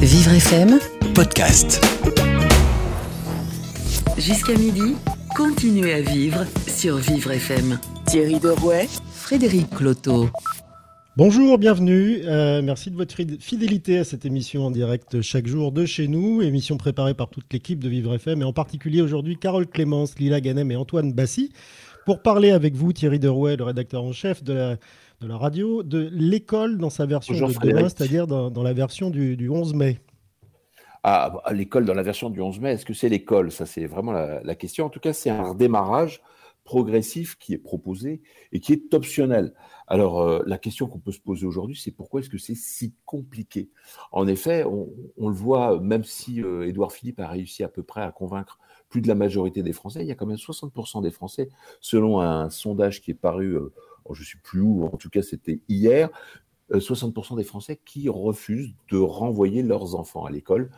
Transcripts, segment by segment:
Vivre FM, podcast. jusqu'à midi, continuez à vivre sur Vivre FM. Thierry Derouet, Frédéric Cloteau. Bonjour, bienvenue. Euh, merci de votre fid- fidélité à cette émission en direct chaque jour de chez nous. Émission préparée par toute l'équipe de Vivre FM et en particulier aujourd'hui Carole Clémence, Lila Ganem et Antoine Bassi pour parler avec vous, Thierry Derouet, le rédacteur en chef de la, de la radio, de l'école dans sa version Bonjour, de demain, c'est-à-dire dans, dans la version du, du 11 mai. à l'école dans la version du 11 mai. Est-ce que c'est l'école? Ça, c'est vraiment la, la question. En tout cas, c'est un redémarrage progressif qui est proposé et qui est optionnel. Alors, euh, la question qu'on peut se poser aujourd'hui, c'est pourquoi est-ce que c'est si compliqué? En effet, on, on le voit, même si euh, Édouard Philippe a réussi à peu près à convaincre plus de la majorité des Français, il y a quand même 60% des Français, selon un sondage qui est paru, euh, je ne sais plus où, en tout cas c'était hier, euh, 60% des Français qui refusent de renvoyer leurs enfants à l'école,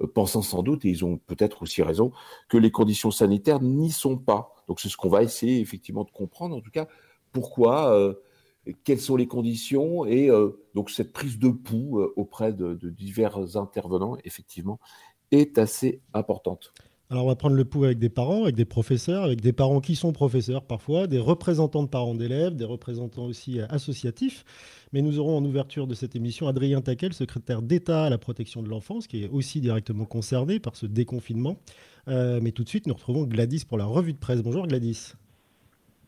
euh, pensant sans doute, et ils ont peut-être aussi raison, que les conditions sanitaires n'y sont pas. Donc c'est ce qu'on va essayer effectivement de comprendre, en tout cas, pourquoi, euh, quelles sont les conditions, et euh, donc cette prise de pouls euh, auprès de divers intervenants, effectivement, est assez importante. Alors on va prendre le pouls avec des parents, avec des professeurs, avec des parents qui sont professeurs parfois, des représentants de parents d'élèves, des représentants aussi euh, associatifs. Mais nous aurons en ouverture de cette émission Adrien Taquel, secrétaire d'État à la protection de l'enfance, qui est aussi directement concerné par ce déconfinement. Euh, mais tout de suite, nous retrouvons Gladys pour la revue de presse. Bonjour Gladys.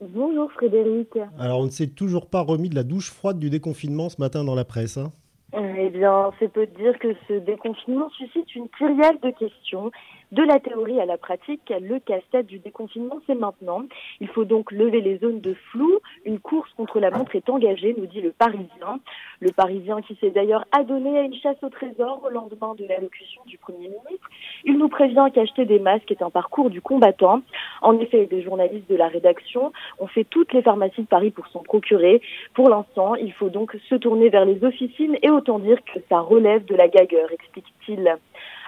Bonjour Frédéric. Alors on ne s'est toujours pas remis de la douche froide du déconfinement ce matin dans la presse. hein? Euh, Eh bien, c'est peu de dire que ce déconfinement suscite une kyrielle de questions. De la théorie à la pratique, le casse-tête du déconfinement, c'est maintenant. Il faut donc lever les zones de flou. Une course contre la montre est engagée, nous dit le Parisien. Le Parisien qui s'est d'ailleurs adonné à une chasse au trésor au lendemain de l'allocution du Premier ministre. Il nous prévient qu'acheter des masques est un parcours du combattant. En effet, des journalistes de la rédaction ont fait toutes les pharmacies de Paris pour s'en procurer. Pour l'instant, il faut donc se tourner vers les officines et autant dire que ça relève de la gagueur, explique-t-il.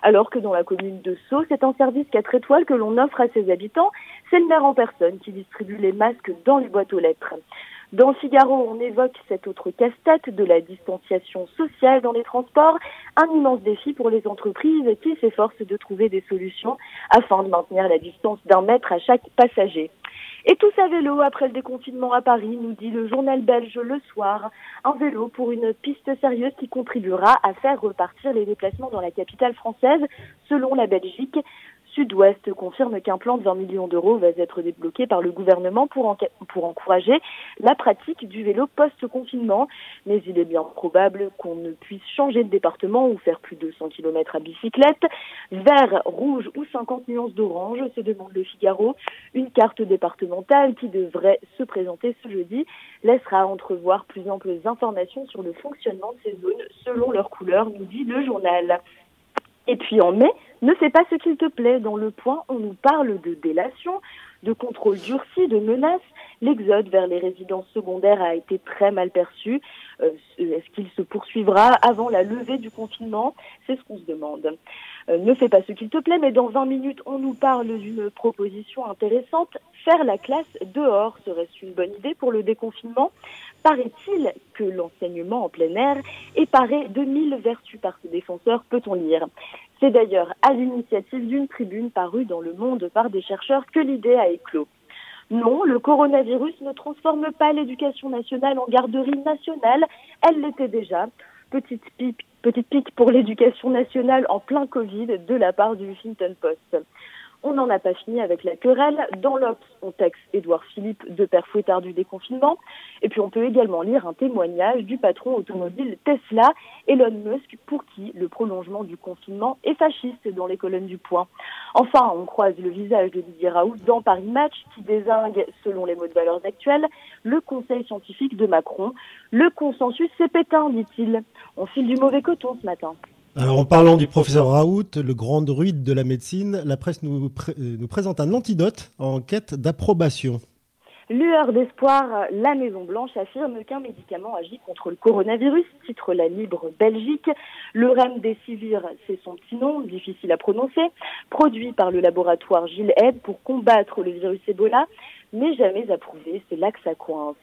Alors que dans la commune de Sceaux, c'est un service 4 étoiles que l'on offre à ses habitants. C'est le maire en personne qui distribue les masques dans les boîtes aux lettres. Dans Figaro, on évoque cet autre casse-tête de la distanciation sociale dans les transports, un immense défi pour les entreprises qui s'efforcent de trouver des solutions afin de maintenir la distance d'un mètre à chaque passager. Et tous à vélo après le déconfinement à Paris, nous dit le journal belge le soir. Un vélo pour une piste sérieuse qui contribuera à faire repartir les déplacements dans la capitale française, selon la Belgique. Sud-Ouest confirme qu'un plan de 20 millions d'euros va être débloqué par le gouvernement pour, encourager la pratique du vélo post-confinement. Mais il est bien probable qu'on ne puisse changer de département ou faire plus de 100 km à bicyclette. Vert, rouge ou 50 nuances d'orange, se demande le Figaro. Une carte départementale qui devrait se présenter ce jeudi laissera entrevoir plus amples informations sur le fonctionnement de ces zones selon leur couleur, nous dit le journal. Et puis en mai, ne fais pas ce qu'il te plaît. Dans le point, on nous parle de délation, de contrôle durci, de menaces. L'exode vers les résidences secondaires a été très mal perçu. Euh, Est-ce qu'il se poursuivra avant la levée du confinement? C'est ce qu'on se demande. Euh, ne fais pas ce qu'il te plaît, mais dans 20 minutes, on nous parle d'une proposition intéressante. Faire la classe dehors serait-ce une bonne idée pour le déconfinement? Paraît-il que l'enseignement en plein air est paré de mille vertus par ses défenseurs, peut-on lire? C'est d'ailleurs à l'initiative d'une tribune parue dans Le Monde par des chercheurs que l'idée a éclos. Non, le coronavirus ne transforme pas l'éducation nationale en garderie nationale, elle l'était déjà. Petite pique, pour l'éducation nationale en plein Covid de la part du Huffington Post. On n'en a pas fini avec la querelle. Dans l'Obs, on texte Édouard Philippe de père fouettard du déconfinement. Et puis on peut également lire un témoignage du patron automobile Tesla, Elon Musk, pour qui le prolongement du confinement est fasciste dans les colonnes du Point. Enfin, on croise le visage de Didier Raoult dans Paris Match qui désingue, selon les mots de valeurs actuelles, le conseil scientifique de Macron. Le consensus, c'est pétain, dit-il. On file du mauvais coton ce matin. Alors en parlant du professeur Raoult, le grand druide de la médecine, la presse euh, nous présente un antidote en quête d'approbation. Lueur d'espoir, la Maison-Blanche affirme qu'un médicament agit contre le coronavirus, titre la Libre Belgique. Le Remdesivir, c'est son petit nom, difficile à prononcer, produit par le laboratoire Gilles Aide pour combattre le virus Ebola. N'est jamais approuvé. C'est là que ça coince.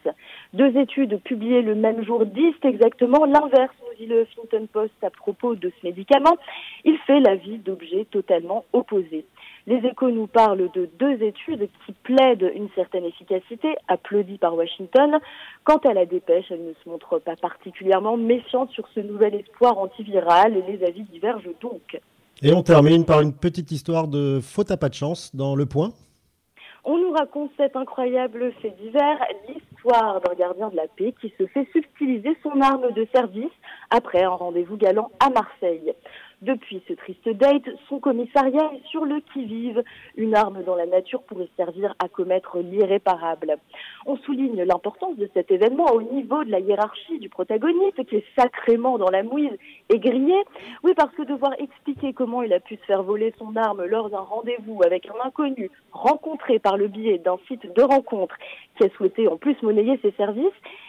Deux études publiées le même jour disent exactement l'inverse, nous dit le Huffington Post à propos de ce médicament. Il fait la vie d'objets totalement opposés. Les échos nous parlent de deux études qui plaident une certaine efficacité, applaudie par Washington. Quant à la dépêche, elle ne se montre pas particulièrement méfiante sur ce nouvel espoir antiviral et les avis divergent donc. Et on termine par une petite histoire de faute à pas de chance dans Le Point. On nous raconte cet incroyable fait divers, l'histoire d'un gardien de la paix qui se fait subtiliser son arme de service après un rendez-vous galant à Marseille. Depuis ce triste date, son commissariat est sur le qui-vive. Une arme dans la nature pourrait servir à commettre l'irréparable. On souligne l'importance de cet événement au niveau de la hiérarchie du protagoniste qui est sacrément dans la mouise et grillé. Oui, parce que devoir expliquer comment il a pu se faire voler son arme lors d'un rendez-vous avec un inconnu rencontré par le biais d'un site de rencontre qui a souhaité en plus monnayer ses services,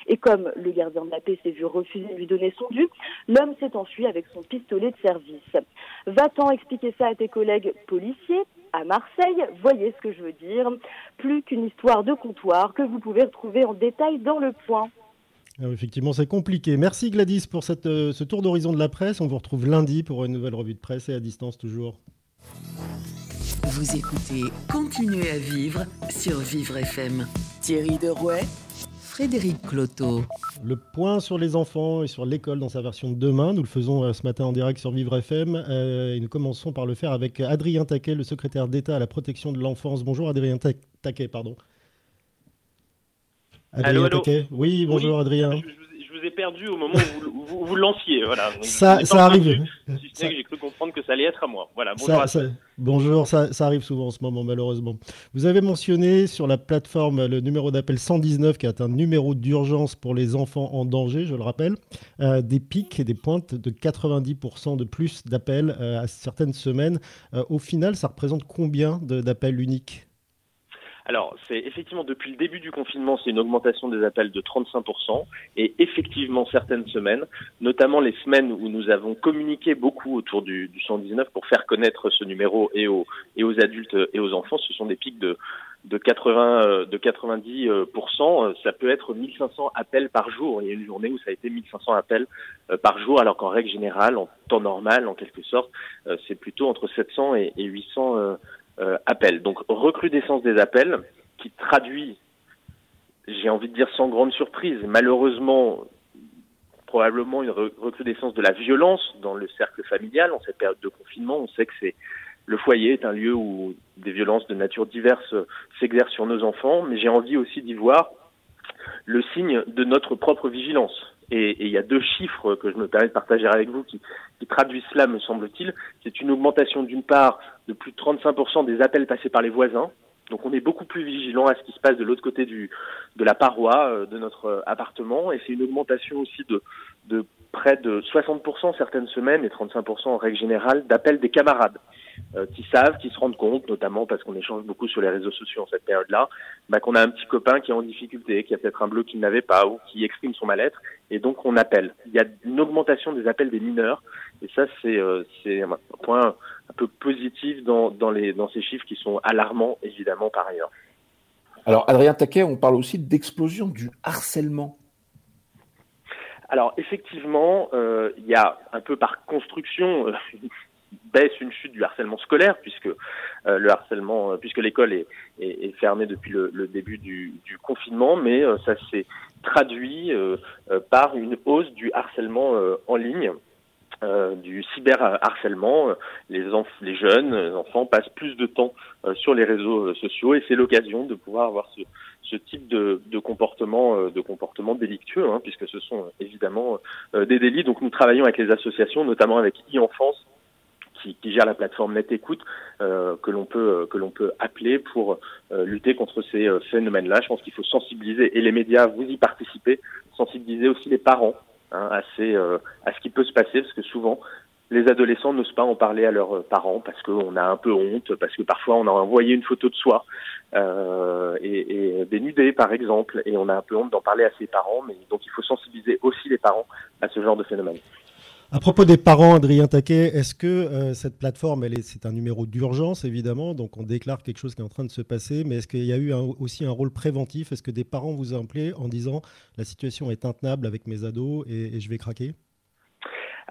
et comme le gardien de la paix s'est vu refuser de lui donner son dû, l'homme s'est enfui avec son pistolet de service. Va-t'en expliquer ça à tes collègues policiers à Marseille, voyez ce que je veux dire. Plus qu'une histoire de comptoir que vous pouvez retrouver en détail dans le point. Ah effectivement, c'est compliqué. Merci Gladys pour cette, euh, ce tour d'horizon de la presse. On vous retrouve lundi pour une nouvelle revue de presse et à distance toujours. Vous écoutez Continuez à vivre sur Vivre FM. Thierry Derouet, Frédéric Cloteau. Le point sur les enfants et sur l'école dans sa version de demain, nous le faisons euh, ce matin en direct sur Vivre FM euh, et nous commençons par le faire avec Adrien Taquet, le secrétaire d'État à la protection de l'enfance. Bonjour Adrien Taquet, pardon. Adrien Taquet. Oui, bonjour Adrien ai perdu au moment où vous, vous, lanciez. Voilà. ça, ça arrive. si j'ai cru comprendre que ça allait être à moi. Voilà. Bonjour. Ça, bonjour, ça, ça, arrive souvent en ce moment, malheureusement. Vous avez mentionné sur la plateforme le numéro d'appel 119, qui est un numéro d'urgence pour les enfants en danger, je le rappelle, euh, des pics et des pointes de 90% de plus d'appels euh, à certaines semaines. Euh, au final, ça représente combien d'appels uniques? Alors, c'est effectivement depuis le début du confinement, c'est une augmentation des appels de 35%. Et effectivement, certaines semaines, notamment les semaines où nous avons communiqué beaucoup autour du, du 119 pour faire connaître ce numéro et aux, et aux adultes et aux enfants, ce sont des pics de, de 80 euh, de 90%, ça peut être 1500 appels par jour. Il y a une journée où ça a été 1500 appels euh, par jour, alors qu'en règle générale, en temps normal, en quelque sorte, euh, c'est plutôt entre 700 et 800 euh, appels. Donc recrudescence des appels qui traduit, j'ai envie de dire sans grande surprise, malheureusement probablement une recrudescence de la violence dans le cercle familial en cette période de confinement. On sait que c'est le foyer est un lieu où des violences de nature diverse s'exercent sur nos enfants, mais j'ai envie aussi d'y voir le signe de notre propre vigilance. Et, il y a deux chiffres que je me permets de partager avec vous qui, qui traduisent cela, me semble-t-il. C'est une augmentation d'une part de plus de 35% des appels passés par les voisins. Donc on est beaucoup plus vigilant à ce qui se passe de l'autre côté du, de la paroi euh, de notre euh, appartement. Et c'est une augmentation aussi de, de près de 60% certaines semaines et 35% en règle générale d'appels des camarades. Euh, qui savent, qui se rendent compte, notamment parce qu'on échange beaucoup sur les réseaux sociaux en cette période-là, bah, qu'on a un petit copain qui est en difficulté, qui a peut-être un bleu qu'il n'avait pas ou qui exprime son mal-être, et donc on appelle. Il y a une augmentation des appels des mineurs, et ça c'est euh, c'est un point un peu positif dans, dans, les, dans ces chiffres qui sont alarmants évidemment par ailleurs. Alors Adrien Taquet, on parle aussi d'explosion du harcèlement alors effectivement, euh, il y a un peu par construction euh, baisse, une chute du harcèlement scolaire, puisque euh, le harcèlement, euh, puisque l'école est, est, est, fermée depuis le, le début du, du, confinement, mais euh, ça s'est traduit par une hausse du harcèlement en ligne. du cyberharcèlement, les, les jeunes, les enfants passent plus de temps sur les réseaux sociaux et c'est l'occasion de pouvoir avoir ce, ce type de, comportement, de comportement délictueux, hein, puisque ce sont évidemment des délits. Donc nous travaillons avec les associations, notamment avec e-enfance, qui, gère la plateforme Net Écoute euh, que l'on peut euh, que l'on peut appeler pour euh, lutter contre ces euh, phénomènes-là. Je pense qu'il faut sensibiliser et les médias vous y participez, sensibiliser aussi les parents hein, à ces à ce qui peut se passer parce que souvent les adolescents n'osent pas en parler à leurs parents parce qu'on a un peu honte, parce que parfois on a envoyé une photo de soi euh, et, et dénudé par exemple, et on a un peu honte d'en parler à ses parents, mais donc il faut sensibiliser aussi les parents à ce genre de phénomène. À propos des parents, Adrien Taquet, est-ce que euh, cette plateforme, c'est un numéro d'urgence évidemment, donc on déclare quelque chose qui est en train de se passer, mais est-ce qu'il y a eu aussi un rôle préventif? Est-ce que des parents vous ont appelé en disant la situation est intenable avec mes ados et je vais craquer?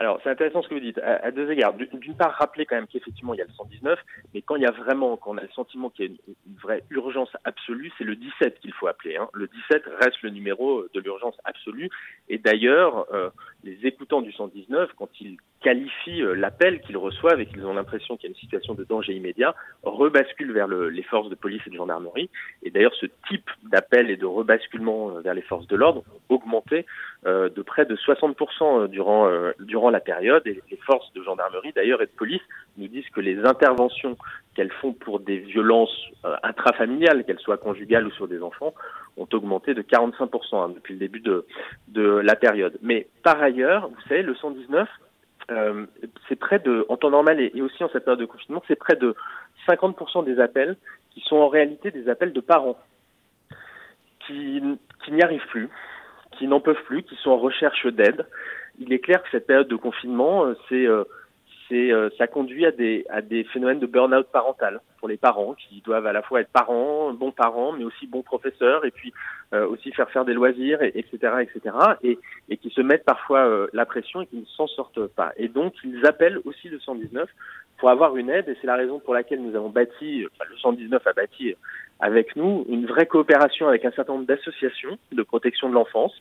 Alors, c'est intéressant ce que vous dites, à, deux égards. D'une part, rappeler quand même qu'effectivement, il y a le 119, mais quand il y a vraiment, quand on a le sentiment qu'il y a une, vraie urgence absolue, c'est le 17 qu'il faut appeler. Hein. Le 17 reste le numéro de l'urgence absolue. Et d'ailleurs, euh, les écoutants du 119, quand ils qualifient euh, l'appel qu'ils reçoivent et qu'ils ont l'impression qu'il y a une situation de danger immédiat, rebasculent vers le, les forces de police et de gendarmerie. Et d'ailleurs, ce type d'appel et de rebasculement euh, vers les forces de l'ordre ont augmenté euh, de près de 60% durant, durant la période. Et les forces de gendarmerie, d'ailleurs, et de police nous disent que les interventions qu'elles font pour des violences intrafamiliales, qu'elles soient conjugales ou sur des enfants, ont augmenté de 45% hein, depuis le début de, de la période. Mais par ailleurs, vous savez, le 119, euh, c'est près de, en temps normal et, aussi en cette période de confinement, c'est près de 50% des appels qui sont en réalité des appels de parents qui, qui n'y arrivent plus, qui n'en peuvent plus, qui sont en recherche d'aide. Il est clair que cette période de confinement, euh, euh, ça conduit à des, phénomènes de burn-out parental pour les parents qui doivent à la fois être parents, bons parents, mais aussi bons professeurs, et puis euh, aussi faire faire des loisirs, et, etc., et, qui se mettent parfois euh, la pression et qui ne s'en sortent pas. Et donc ils appellent aussi le 119 pour avoir une aide, et c'est la raison pour laquelle nous avons bâti, enfin, le 119 a bâti avec nous une vraie coopération avec un certain nombre d'associations de protection de l'enfance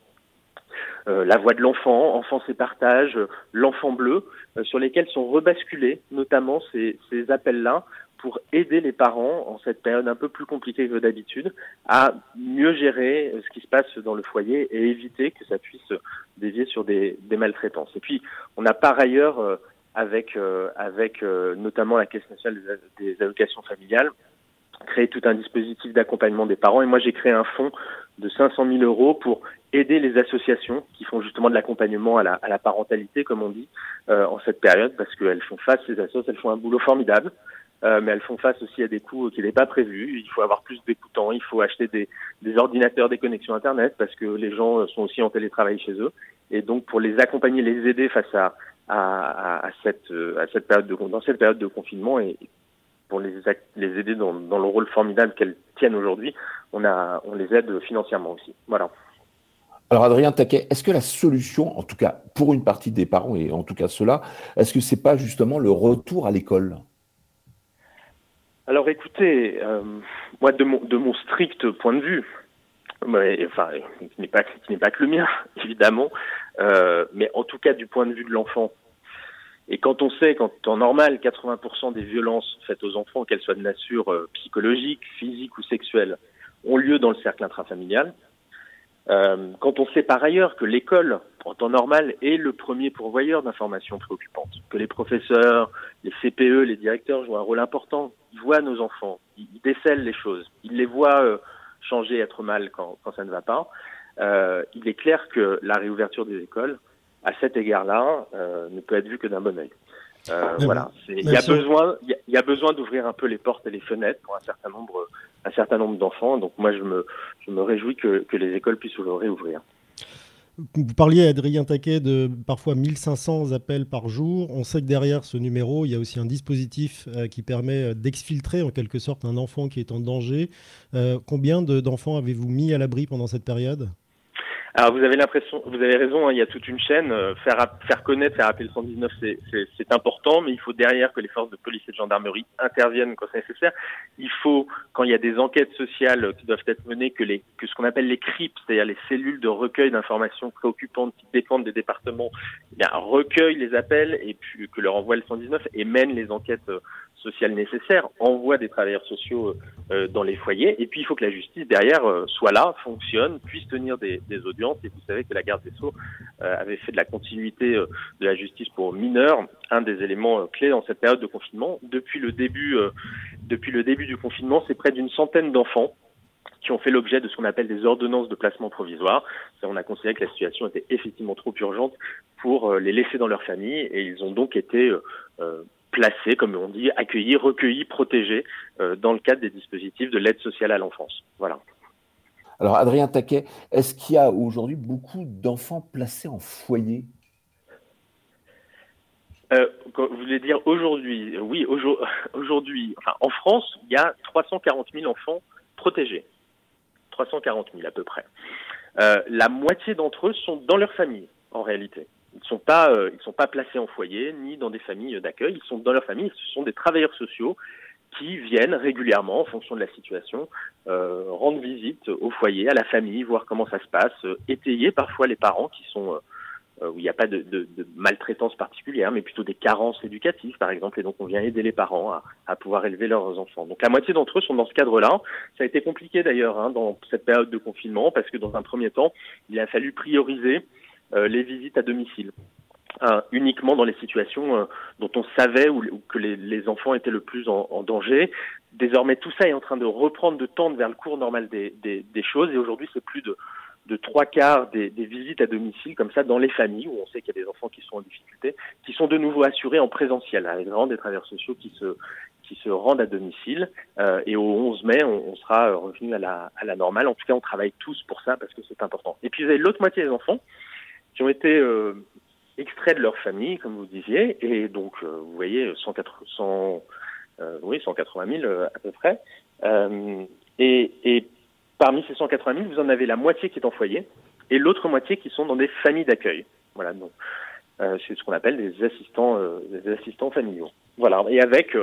la voix de l'enfant, Enfance et partage, euh, l'enfant bleu, euh, sur lesquels sont rebasculés notamment ces, ces appels-là pour aider les parents en cette période un peu plus compliquée que d'habitude à mieux gérer ce qui se passe dans le foyer et éviter que ça puisse dévier sur des, des maltraitances. Et puis, on a par ailleurs, avec, avec notamment la Caisse nationale des allocations familiales, créé tout un dispositif d'accompagnement des parents. Et moi, j'ai créé un fonds de 500 000 euros pour aider les associations qui font justement de l'accompagnement à la, à la, parentalité, comme on dit, euh, en cette période, parce qu'elles font face, ces associations, elles font un boulot formidable, euh, mais elles font face aussi à des coûts qui n'est pas prévu. Il faut avoir plus d'écoutants, il faut acheter des, des, ordinateurs, des connexions Internet, parce que les gens sont aussi en télétravail chez eux. Et donc, pour les accompagner, les aider face à, à, à cette, à cette période de, dans cette période de confinement et pour les, les aider dans, dans le rôle formidable qu'elles tiennent aujourd'hui, on, a, on les aide financièrement aussi. Voilà. Alors Adrien Taquet, est-ce que la solution, en tout cas pour une partie des parents et en tout cas cela, est-ce que c'est pas justement le retour à l'école? Alors écoutez, euh, moi de mon, de mon strict point de vue, enfin qui n'est pas qui n'est pas que le mien évidemment, euh, mais en tout cas du point de vue de l'enfant. Et quand on sait qu'en temps normal, 80% des violences faites aux enfants, qu'elles soient de nature euh, psychologique, physique ou sexuelle, ont lieu dans le cercle intrafamilial, euh, quand on sait par ailleurs que l'école, en temps normal, est le premier pourvoyeur d'informations préoccupantes, que les professeurs, les CPE, les directeurs jouent un rôle important, ils voient nos enfants, ils, décèlent les choses, ils les voient euh, changer, être mal quand, ça ne va pas, il est clair que la réouverture des écoles, à cet égard-là, euh, ne peut être vue que d'un bon œil. Euh, voilà. Il y a besoin, il y, a besoin d'ouvrir un peu les portes et les fenêtres pour un certain nombre, un certain nombre d'enfants. Donc moi, je me, je me réjouis que, que les écoles puissent réouvrir. Vous parliez, Adrien Taquet, de parfois 1500 appels par jour. On sait que derrière ce numéro, il y a aussi un dispositif euh, qui permet d'exfiltrer en quelque sorte un enfant qui est en danger. Euh, combien d'enfants avez-vous mis à l'abri pendant cette période? Alors vous avez l'impression, vous avez raison, hein, il y a toute une chaîne. Euh, faire faire connaître, faire appeler le 119, c'est important, mais il faut derrière que les forces de police et de gendarmerie interviennent quand c'est nécessaire. Il faut, quand il y a des enquêtes sociales qui doivent être menées, que les que ce qu'on appelle les CRIP, c'est-à-dire les cellules de recueil d'informations préoccupantes qui dépendent des départements, eh bien, recueillent les appels et puis que leur envoie le 119 et mènent les enquêtes euh, sociales nécessaires, envoie des travailleurs sociaux euh, dans les foyers, et puis il faut que la justice derrière euh, soit là, fonctionne, puisse tenir des, audiences. Et vous savez que la garde des Sceaux euh, avait fait de la continuité de la justice pour mineurs un des éléments clés dans cette période de confinement. Depuis le début, depuis le début du confinement, c'est près d'une centaine d'enfants qui ont fait l'objet de ce qu'on appelle des ordonnances de placement provisoire. On a considéré que la situation était effectivement trop urgente pour les laisser dans leur famille et ils ont donc été euh, placés, comme on dit, accueillis, recueillis, protégés euh, dans le cadre des dispositifs de l'aide sociale à l'enfance. Voilà. Alors, Adrien Taquet, est-ce qu'il y a aujourd'hui beaucoup d'enfants placés en foyer? Euh, vous voulez dire aujourd'hui Oui, aujourd'hui, enfin, en France, il y a 340 000 enfants protégés. 340 000 à peu près. Euh, la moitié d'entre eux sont dans leur famille, en réalité. Ils ne sont pas, euh, sont pas placés en foyer ni dans des familles d'accueil. Ils sont dans leur famille. Ce sont des travailleurs sociaux qui viennent régulièrement, en fonction de la situation, euh, rendre visite au foyer, à la famille, voir comment ça se passe, euh, étayer parfois les parents qui sont euh, où il n'y a pas de, de, de, maltraitance particulière, mais plutôt des carences éducatives, par exemple, et donc on vient aider les parents à, à pouvoir élever leurs enfants. Donc la moitié d'entre eux sont dans ce cadre-là. Ça a été compliqué d'ailleurs hein, dans cette période de confinement, parce que dans un premier temps, il a fallu prioriser les visites à domicile. Euh, uniquement dans les situations euh, dont on savait ou, que les, enfants étaient le plus en, danger. Désormais, tout ça est en train de reprendre de tendre vers le cours normal des, choses et aujourd'hui, c'est plus de, trois quarts des, visites à domicile comme ça dans les familles où on sait qu'il y a des enfants qui sont en difficulté, qui sont de nouveau assurés en présentiel avec vraiment des travailleurs sociaux qui se rendent à domicile. Euh, et au 11 mai, on, sera revenu à la normale. En tout cas, on travaille tous pour ça parce que c'est important. Et puis vous avez l'autre moitié des enfants qui ont été euh, extraits de leur famille, comme vous disiez, et donc euh, vous voyez 180, euh, oui, 180 000 euh, à peu près. Et, et, parmi ces 180 000, vous en avez la moitié qui est en foyer et l'autre moitié qui sont dans des familles d'accueil. Voilà, donc c'est ce qu'on appelle des assistants, des assistants familiaux. Voilà, et avec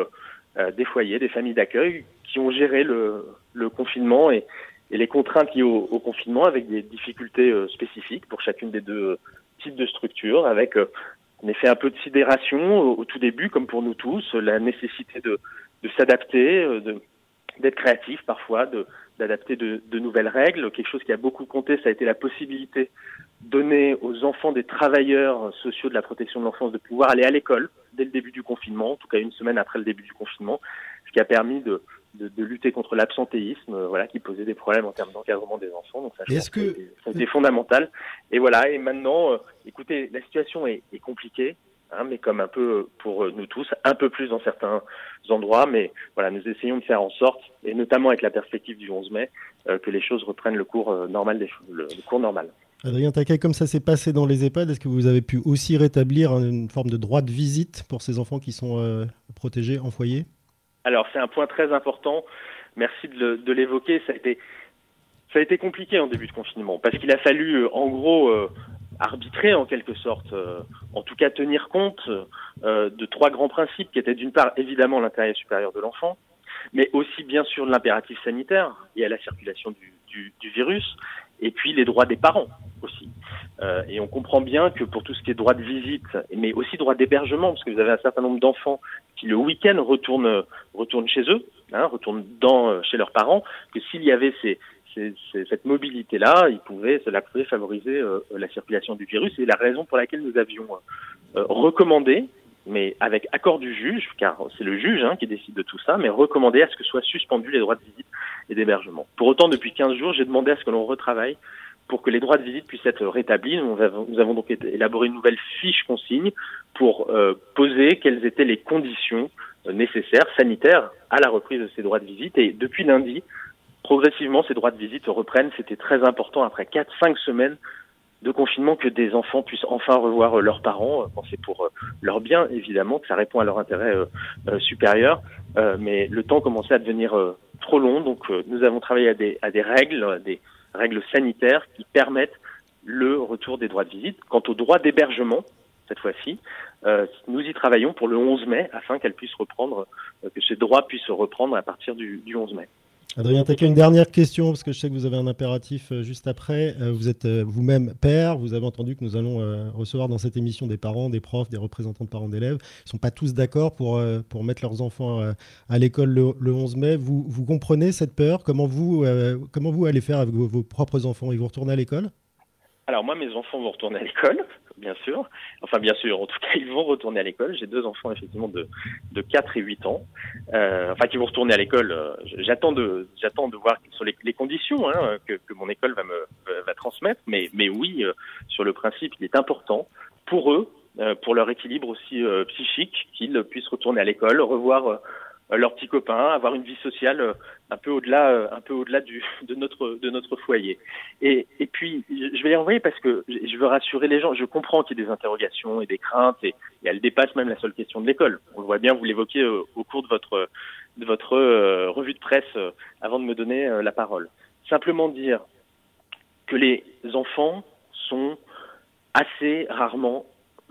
des foyers, des familles d'accueil qui ont géré le, le confinement et, et les contraintes liées au, au, confinement avec des difficultés spécifiques pour chacune des deux type de structure avec euh, en effet un peu de sidération au, tout début, comme pour nous tous, la nécessité de, de s'adapter, euh, de, d'être créatif parfois, de, d'adapter de, de, nouvelles règles. Quelque chose qui a beaucoup compté, ça a été la possibilité donnée aux enfants des travailleurs sociaux de la protection de l'enfance de pouvoir aller à l'école dès le début du confinement, en tout cas une semaine après le début du confinement, ce qui a permis de, de, de, lutter contre l'absentéisme, euh, voilà, qui posait des problèmes en termes d'encadrement des enfants. Donc ça, Est-ce que ça a été fondamental. Et voilà. Et maintenant, euh, écoutez, la situation est, est compliquée. Hein, mais comme un peu pour nous tous, un peu plus dans certains endroits, mais voilà, nous essayons de faire en sorte, et notamment avec la perspective du 11 mai, euh, que les choses reprennent le cours euh, normal des le, le, cours normal. Adrien Taquet, comme ça s'est passé dans les EHPAD, est-ce que vous avez pu aussi rétablir une forme de droit de visite pour ces enfants qui sont euh, protégés en foyer? Alors c'est un point très important. Merci de l'évoquer. Ça a été compliqué en début de confinement parce qu'il a fallu euh, en gros euh, arbitrer en quelque sorte, euh, en tout cas tenir compte de trois grands principes qui étaient d'une part évidemment l'intérêt supérieur de l'enfant, mais aussi bien sûr l'impératif sanitaire et à la circulation du, virus, et puis les droits des parents aussi. Euh, et on comprend bien que pour tout ce qui est droit de visite, mais aussi droit d'hébergement, parce que vous avez un certain nombre d'enfants qui le week-end retournent, retournent chez eux, hein, retournent dans, chez leurs parents, que s'il y avait ces, ces, ces, cette mobilité-là, il pouvait, cela pouvait favoriser euh, la circulation du virus. Et la raison pour laquelle nous avions euh, recommandé, mais avec accord du juge, car c'est le juge hein, qui décide de tout ça, mais recommandé à ce que soient suspendus les droits de visite et d'hébergement. Pour autant, depuis 15 jours, j'ai demandé à ce que l'on retravaille pour que les droits de visite puissent être rétablis. Nous avons, nous avons donc élaboré une nouvelle fiche consigne pour euh, poser quelles étaient les conditions euh, nécessaires, sanitaires, à la reprise de ces droits de visite. Et depuis lundi, progressivement, ces droits de visite reprennent. C'était très important après 4-5 semaines de confinement que des enfants puissent enfin revoir leurs parents. Bon, c'est pour leur bien, évidemment, que ça répond à leur intérêt euh, supérieur. Euh, mais le temps commençait à devenir euh, trop long, donc nous avons travaillé à des, à des règles, des règles sanitaires qui permettent le retour des droits de visite. Quant aux droits d'hébergement, cette fois-ci, nous y travaillons pour le 11 mai afin qu'elles puissent reprendre, que ces droits puissent reprendre à partir du, du 11 mai. Adrien Taquet, une dernière question, parce que je sais que vous avez un impératif juste après. Vous êtes vous-même père, vous avez entendu que nous allons recevoir dans cette émission des parents, des profs, des représentants de parents d'élèves. Ils ne sont pas tous d'accord pour, pour mettre leurs enfants à l'école le, le, 11 mai. Vous, vous comprenez cette peur? Comment vous, comment vous allez faire avec vos, vos propres enfants? Ils vont retourner à l'école? Alors moi, mes enfants vont retourner à l'école, bien sûr. Enfin, bien sûr, en tout cas, ils vont retourner à l'école. J'ai deux enfants, effectivement, de, de 4 et 8 ans. Euh, enfin, qui vont retourner à l'école. J'attends de, j'attends de voir sont les, les conditions hein, que, que, mon école va me va transmettre. Mais, mais oui, euh, sur le principe, il est important pour eux, euh, pour leur équilibre aussi euh, psychique, qu'ils puissent retourner à l'école, revoir leurs petits copains, avoir une vie sociale un peu au-delà, un peu au-delà du, de notre de notre foyer. Et, et puis je vais y envoyer parce que je veux rassurer les gens. Je comprends qu'il y ait des interrogations et des craintes et, elles dépassent même la seule question de l'école. On le voit bien, vous l'évoquez au cours de votre de votre revue de presse avant de me donner la parole. Simplement dire que les enfants sont assez rarement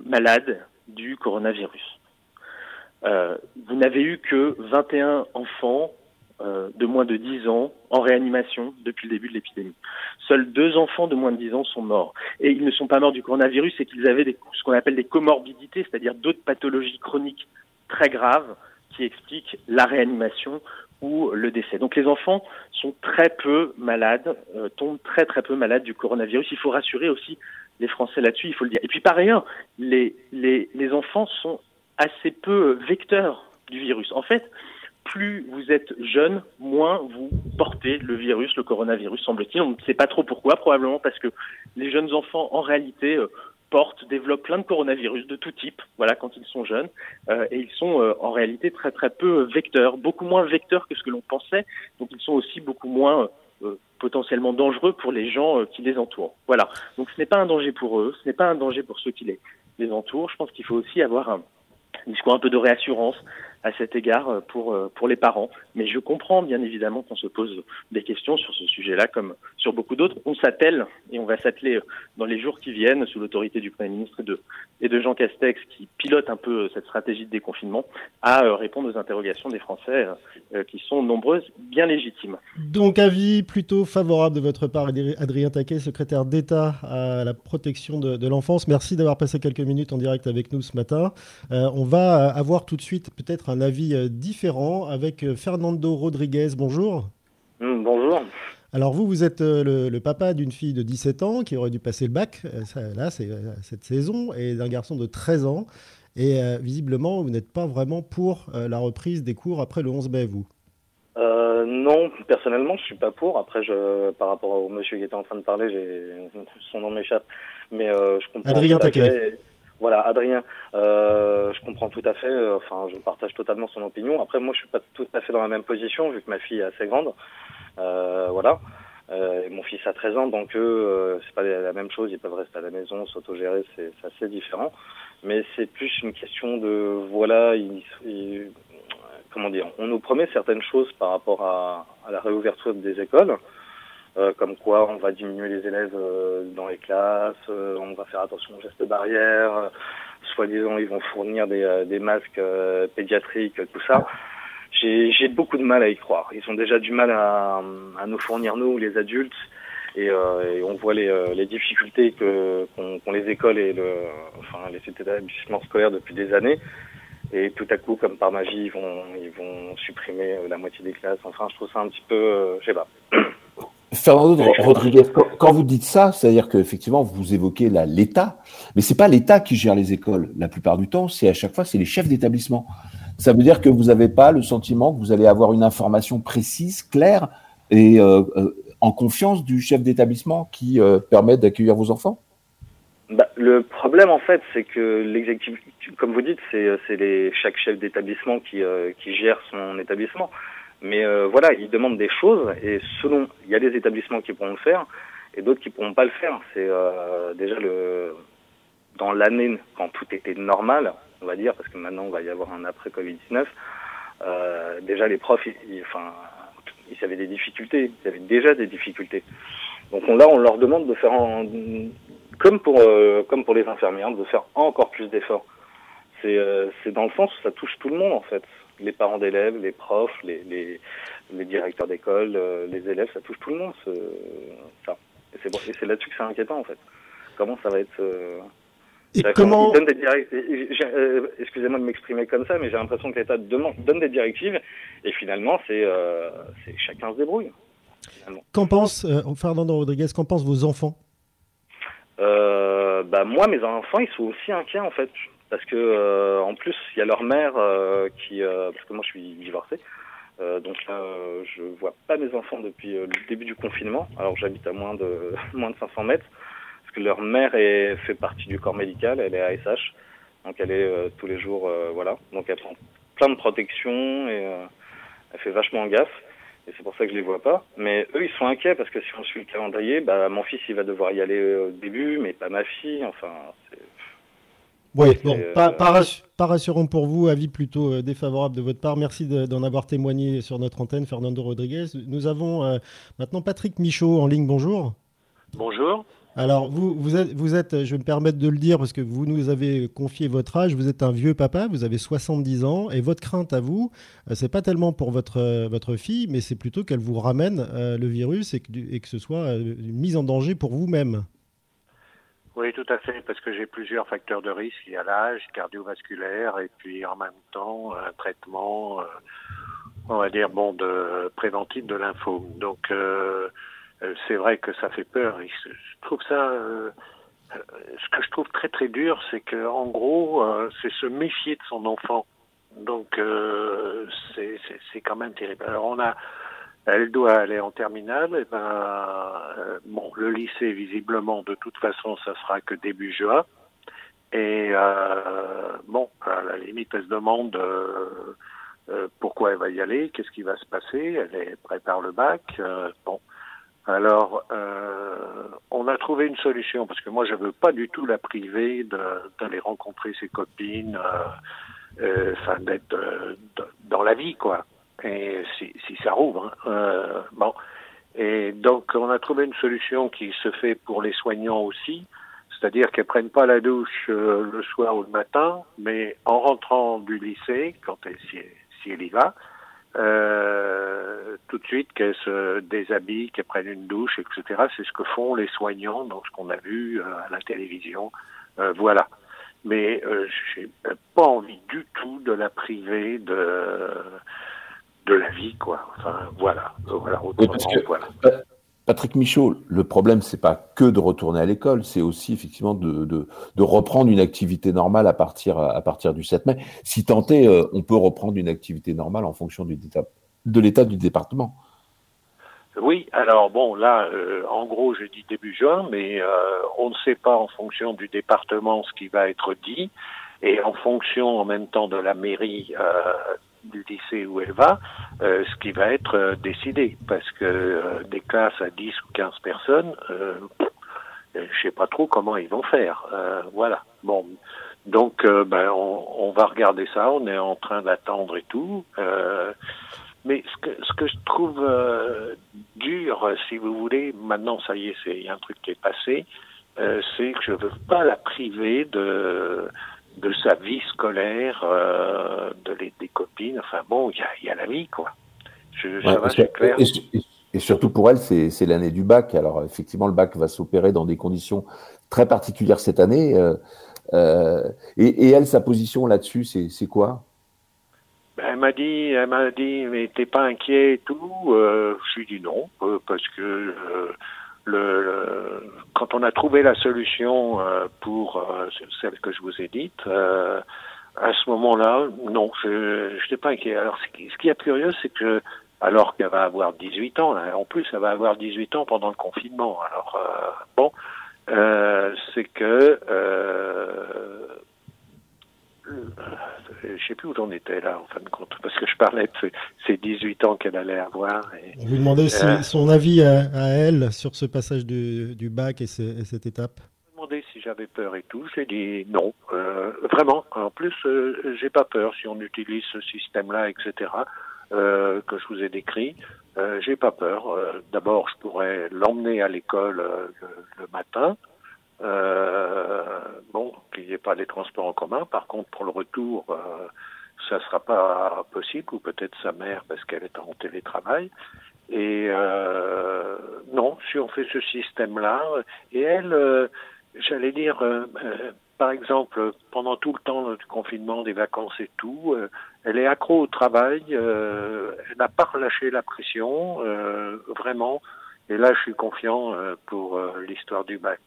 malades du coronavirus. Euh, vous n'avez eu que 21 enfants euh, de moins de 10 ans en réanimation depuis le début de l'épidémie. Seuls deux enfants de moins de 10 ans sont morts. Et ils ne sont pas morts du coronavirus, c'est qu'ils avaient des, ce qu'on appelle des comorbidités, c'est-à-dire d'autres pathologies chroniques très graves qui expliquent la réanimation ou le décès. Donc les enfants sont très peu malades, euh, tombent très très peu malades du coronavirus. Il faut rassurer aussi les Français là-dessus, il faut le dire. Et puis par ailleurs, les, les, les enfants sont assez peu vecteurs du virus. En fait, plus vous êtes jeune, moins vous portez le virus, le coronavirus, semble-t-il. On ne sait pas trop pourquoi, probablement parce que les jeunes enfants, en réalité, euh, portent, développent plein de coronavirus de tout type, voilà, quand ils sont jeunes, euh, et ils sont euh, en réalité très très peu vecteurs, beaucoup moins vecteurs que ce que l'on pensait, donc ils sont aussi beaucoup moins euh, potentiellement dangereux pour les gens qui les entourent. Voilà, donc ce n'est pas un danger pour eux, ce n'est pas un danger pour ceux qui les, les entourent. Je pense qu'il faut aussi avoir un discours un peu de réassurance, à cet égard euh, pour, euh, pour les parents. Mais je comprends bien évidemment qu'on se pose des questions sur ce sujet-là comme sur beaucoup d'autres. On s'attelle et on va s'atteler euh, dans les jours qui viennent sous l'autorité du Premier ministre et de, et de Jean Castex qui pilote un peu cette stratégie de déconfinement à répondre aux interrogations des Français qui sont nombreuses, bien légitimes. Donc avis plutôt favorable de votre part, Adrien Taquet, secrétaire d'État à la protection de l'enfance. Merci d'avoir passé quelques minutes en direct avec nous ce matin. on va avoir tout de suite peut-être un un avis euh, différent avec euh, Fernando Rodriguez. Bonjour. Mm, bonjour. Alors vous, vous êtes euh, le, papa d'une fille de 17 ans qui aurait dû passer le bac, là, c'est cette saison, et d'un garçon de 13 ans. Et visiblement, vous n'êtes pas vraiment pour la reprise des cours après le 11 mai, vous? Non, personnellement, je suis pas pour. Après, je, par rapport au monsieur qui était en train de parler, son nom m'échappe. Mais je comprends. Adrien Taquet. Voilà, Adrien, euh, je comprends tout à fait. Euh, enfin, je partage totalement son opinion. Après, moi, je suis pas tout à fait dans la même position vu que ma fille est assez grande. Euh, voilà. et mon fils a 13 ans, donc eux, c'est pas la même chose. Ils peuvent rester à la maison, s'autogérer, c'est assez différent. Mais c'est plus une question de voilà, comment dire, on nous promet certaines choses par rapport à, à la réouverture des écoles. Euh, comme quoi on va diminuer les élèves euh, dans les classes, euh, on va faire attention aux gestes barrières, soi-disant ils vont fournir des, des masques pédiatriques, tout ça. J'ai beaucoup de mal à y croire. Ils ont déjà du mal à, à nous fournir, nous, les adultes, et, et on voit les, les difficultés qu'ont les écoles et le, enfin, les établissements scolaires depuis des années. Et tout à coup, comme par magie, ils vont, ils vont supprimer la moitié des classes. Enfin, je trouve ça un petit peu, je sais pas. Fernando Rodriguez, quand vous dites ça, c'est-à-dire qu'effectivement, vous évoquez l'État, mais c'est pas l'État qui gère les écoles. La plupart du temps, c'est à chaque fois, c'est les chefs d'établissement. Ça veut dire que vous n'avez pas le sentiment que vous allez avoir une information précise, claire et euh, euh, en confiance du chef d'établissement qui euh, permet d'accueillir vos enfants? Bah, Le problème, en fait, c'est que l'exécutif, comme vous dites, c'est chaque chef d'établissement qui, qui gère son établissement. Mais euh, voilà, ils demandent des choses et selon, il y a des établissements qui pourront le faire et d'autres qui pourront pas le faire. C'est euh, déjà le dans l'année quand tout était normal, on va dire, parce que maintenant on va y avoir un après Covid-19. Euh, déjà les profs, ils, enfin, ils avaient des difficultés, ils avaient déjà des difficultés. Donc on, là, on leur demande de faire en, comme pour euh, comme pour les infirmières, de faire encore plus d'efforts. C'est euh, c'est dans le sens où ça touche tout le monde en fait les parents d'élèves, les profs, les, les, les directeurs d'école, euh, les élèves, ça touche tout le monde. Ce, ça. Et c'est là-dessus que c'est inquiétant en fait. Comment ça va être euh, et comment... Euh, excusez-moi de m'exprimer comme ça, mais j'ai l'impression que l'État donne des directives et finalement c'est euh, chacun se débrouille. Qu'en pense Fernando Rodriguez Qu'en pensent vos enfants? Bah moi, mes enfants, ils sont aussi inquiets en fait parce que euh, en plus il y a leur mère euh, qui euh, parce que moi je suis divorcé donc là je vois pas mes enfants depuis le début du confinement alors j'habite à moins de moins de 500 mètres parce que leur mère fait partie du corps médical elle est ASH donc elle est tous les jours voilà donc elle prend plein de protections et elle fait vachement gaffe. Et c'est pour ça que je les vois pas. Mais eux, ils sont inquiets parce que si on suit le calendrier, bah, mon fils, il va devoir y aller au début, mais pas ma fille. Enfin, oui, bon, pas, pas, rassurant pour vous, avis plutôt défavorable de votre part. Merci d'en avoir témoigné sur notre antenne, Fernando Rodriguez. Nous avons maintenant Patrick Michaud en ligne. Bonjour. Bonjour. Alors, vous, vous, êtes, vous êtes, je vais me permettre de le dire parce que vous nous avez confié votre âge, vous êtes un vieux papa, vous avez 70 ans, et votre crainte à vous, euh, c'est pas tellement pour votre, euh, votre fille, mais c'est plutôt qu'elle vous ramène euh, le virus et que, et que ce soit une mise en danger pour vous-même. Oui, tout à fait, parce que j'ai plusieurs facteurs de risque. Il y a l'âge cardiovasculaire et puis en même temps un traitement, on va dire, bon, de préventif de l'info. Donc, euh, c'est vrai que ça fait peur. je trouve ça, euh, euh, ce que je trouve très très dur, c'est que en gros, c'est se méfier de son enfant. Donc c'est quand même terrible. Alors on a, elle doit aller en terminale. Et ben bon, le lycée visiblement de toute façon, ça sera que début juin. Et bon, à la limite, elle se demande pourquoi elle va y aller, qu'est-ce qui va se passer. Elle prépare le bac. bon, alors, euh, on a trouvé une solution parce que moi, je veux pas du tout la priver d'aller rencontrer ses copines, euh, euh, enfin d'être euh, dans la vie, quoi. Et si, si ça rouvre, hein. Euh, bon. Et donc, on a trouvé une solution qui se fait pour les soignants aussi, c'est-à-dire qu'elles prennent pas la douche le soir ou le matin, mais en rentrant du lycée, quand elle, si, si elle y va, euh, tout de suite qu'elles se déshabillent, qu'elles prennent une douche, etc. C'est ce que font les soignants, dans ce qu'on a vu euh, à la télévision. Euh, voilà. Mais euh, j'ai pas envie du tout de la priver de de la vie, quoi. Enfin, voilà. Voilà. voilà. Patrick Michaud, le problème, c'est pas que de retourner à l'école, c'est aussi effectivement de, de, de, reprendre une activité normale à partir, à partir du 7 mai. Si tant est, euh, on peut reprendre une activité normale en fonction du, de l'état du département. Oui, alors bon, là, euh, en gros, j'ai dit début juin, mais euh, on ne sait pas en fonction du département ce qui va être dit, et en fonction en même temps de la mairie du lycée où elle va, euh, ce qui va être euh, décidé. Parce que euh, des classes à 10 ou 15 personnes, je sais pas trop comment ils vont faire. voilà. Bon. Donc, ben, on, va regarder ça. On est en train d'attendre et tout. mais ce que, je trouve dur, si vous voulez, maintenant, ça y est, c'est y a un truc qui est passé, c'est que je veux pas la priver de de sa vie scolaire, euh, de les, des copines. Enfin bon, il y a, y a, la vie, quoi. Je, ça va, c'est clair. Et, surtout pour elle, c'est l'année du bac. Alors effectivement, le bac va s'opérer dans des conditions très particulières cette année. Euh, euh, et, et, elle, sa position là-dessus, c'est quoi? Ben, elle m'a dit, elle m'a dit, mais t'es pas inquiet et tout. Je lui ai dit non, parce que euh, le, quand on a trouvé la solution euh, pour euh, celle que je vous ai dite, euh, à ce moment-là, non, je n'étais pas inquiet. Alors, ce qui, ce qui est curieux, c'est que, alors qu'elle va avoir 18 ans, en plus, elle va avoir 18 ans pendant le confinement. Alors, bon, c'est que je sais plus où on était là, en fin de compte, parce que je parlais de ces 18 ans qu'elle allait avoir. Et, On lui demandait euh, son avis à, elle sur ce passage du, du bac et, cette étape. Je demandé si j'avais peur et tout. J'ai dit non, euh, vraiment. En plus, euh, j'ai pas peur si on utilise ce système-là, etc. Euh, que je vous ai décrit. Euh, j'ai pas peur. Euh, d'abord, je pourrais l'emmener à l'école le, le, matin. Euh, bon, qu'il n'y ait pas les transports en commun. Par contre, pour le retour, euh, ça ne sera pas possible, ou peut-être sa mère parce qu'elle est en télétravail. Et euh, non, si on fait ce système-là, et elle, euh, j'allais dire, par exemple, pendant tout le temps du confinement, des vacances et tout, elle est accro au travail, elle n'a pas relâché la pression, vraiment. Et là, je suis confiant pour l'histoire du bac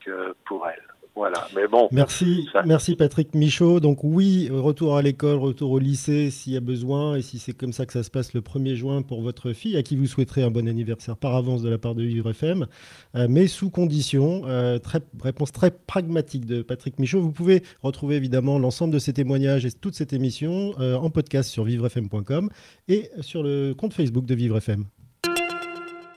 pour elle. Voilà, mais bon. Merci, merci Patrick Michaud. Donc oui, retour à l'école, retour au lycée s'il y a besoin, et si c'est comme ça que ça se passe le 1er juin pour votre fille, à qui vous souhaiterez un bon anniversaire par avance de la part de Vivre FM, euh, mais sous condition. Euh, très, réponse très pragmatique de Patrick Michaud. Vous pouvez retrouver évidemment l'ensemble de ces témoignages et toute cette émission euh, en podcast sur vivrefm.com et sur le compte Facebook de Vivre FM.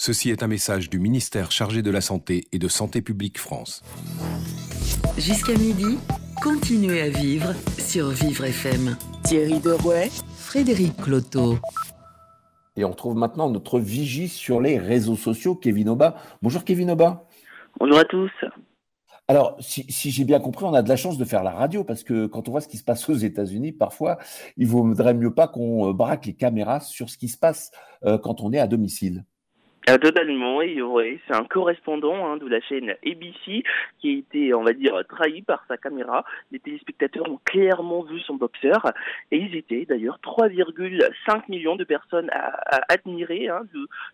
Ceci est un message du ministère chargé de la Santé et de Santé publique France. Jusqu'à midi, continuez à vivre sur Vivre FM. Thierry Derouet, Frédéric Cloteau. Et on retrouve maintenant notre vigie sur les réseaux sociaux, Kevin Oba. Bonjour Kevin Oba. Bonjour à tous. Alors, si, j'ai bien compris, on a de la chance de faire la radio parce que quand on voit ce qui se passe aux États-Unis, parfois, il vaudrait mieux pas qu'on braque les caméras sur ce qui se passe euh, quand on est à domicile. Euh, totalement, et oui, c'est un correspondant hein, de la chaîne ABC qui a été, on va dire, trahi par sa caméra. Les téléspectateurs ont clairement vu son boxeur et ils étaient d'ailleurs 3,5 millions de personnes à, admirer hein,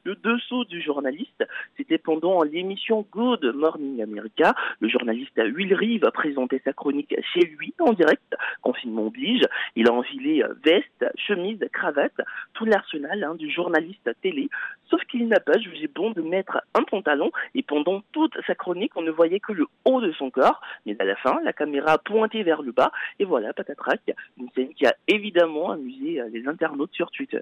le, dessous du journaliste. C'était pendant l'émission Good Morning America. Le journaliste Will Reeve a présenté sa chronique chez lui en direct, confinement oblige. Il a enfilé veste, chemise, cravate, tout l'arsenal hein, du journaliste télé, sauf qu'il n'a pas jugé bon de mettre un pantalon et pendant toute sa chronique, on ne voyait que le haut de son corps. Mais à la fin, la caméra pointait vers le bas et voilà, patatrac, une scène qui a évidemment amusé euh, les internautes sur Twitter.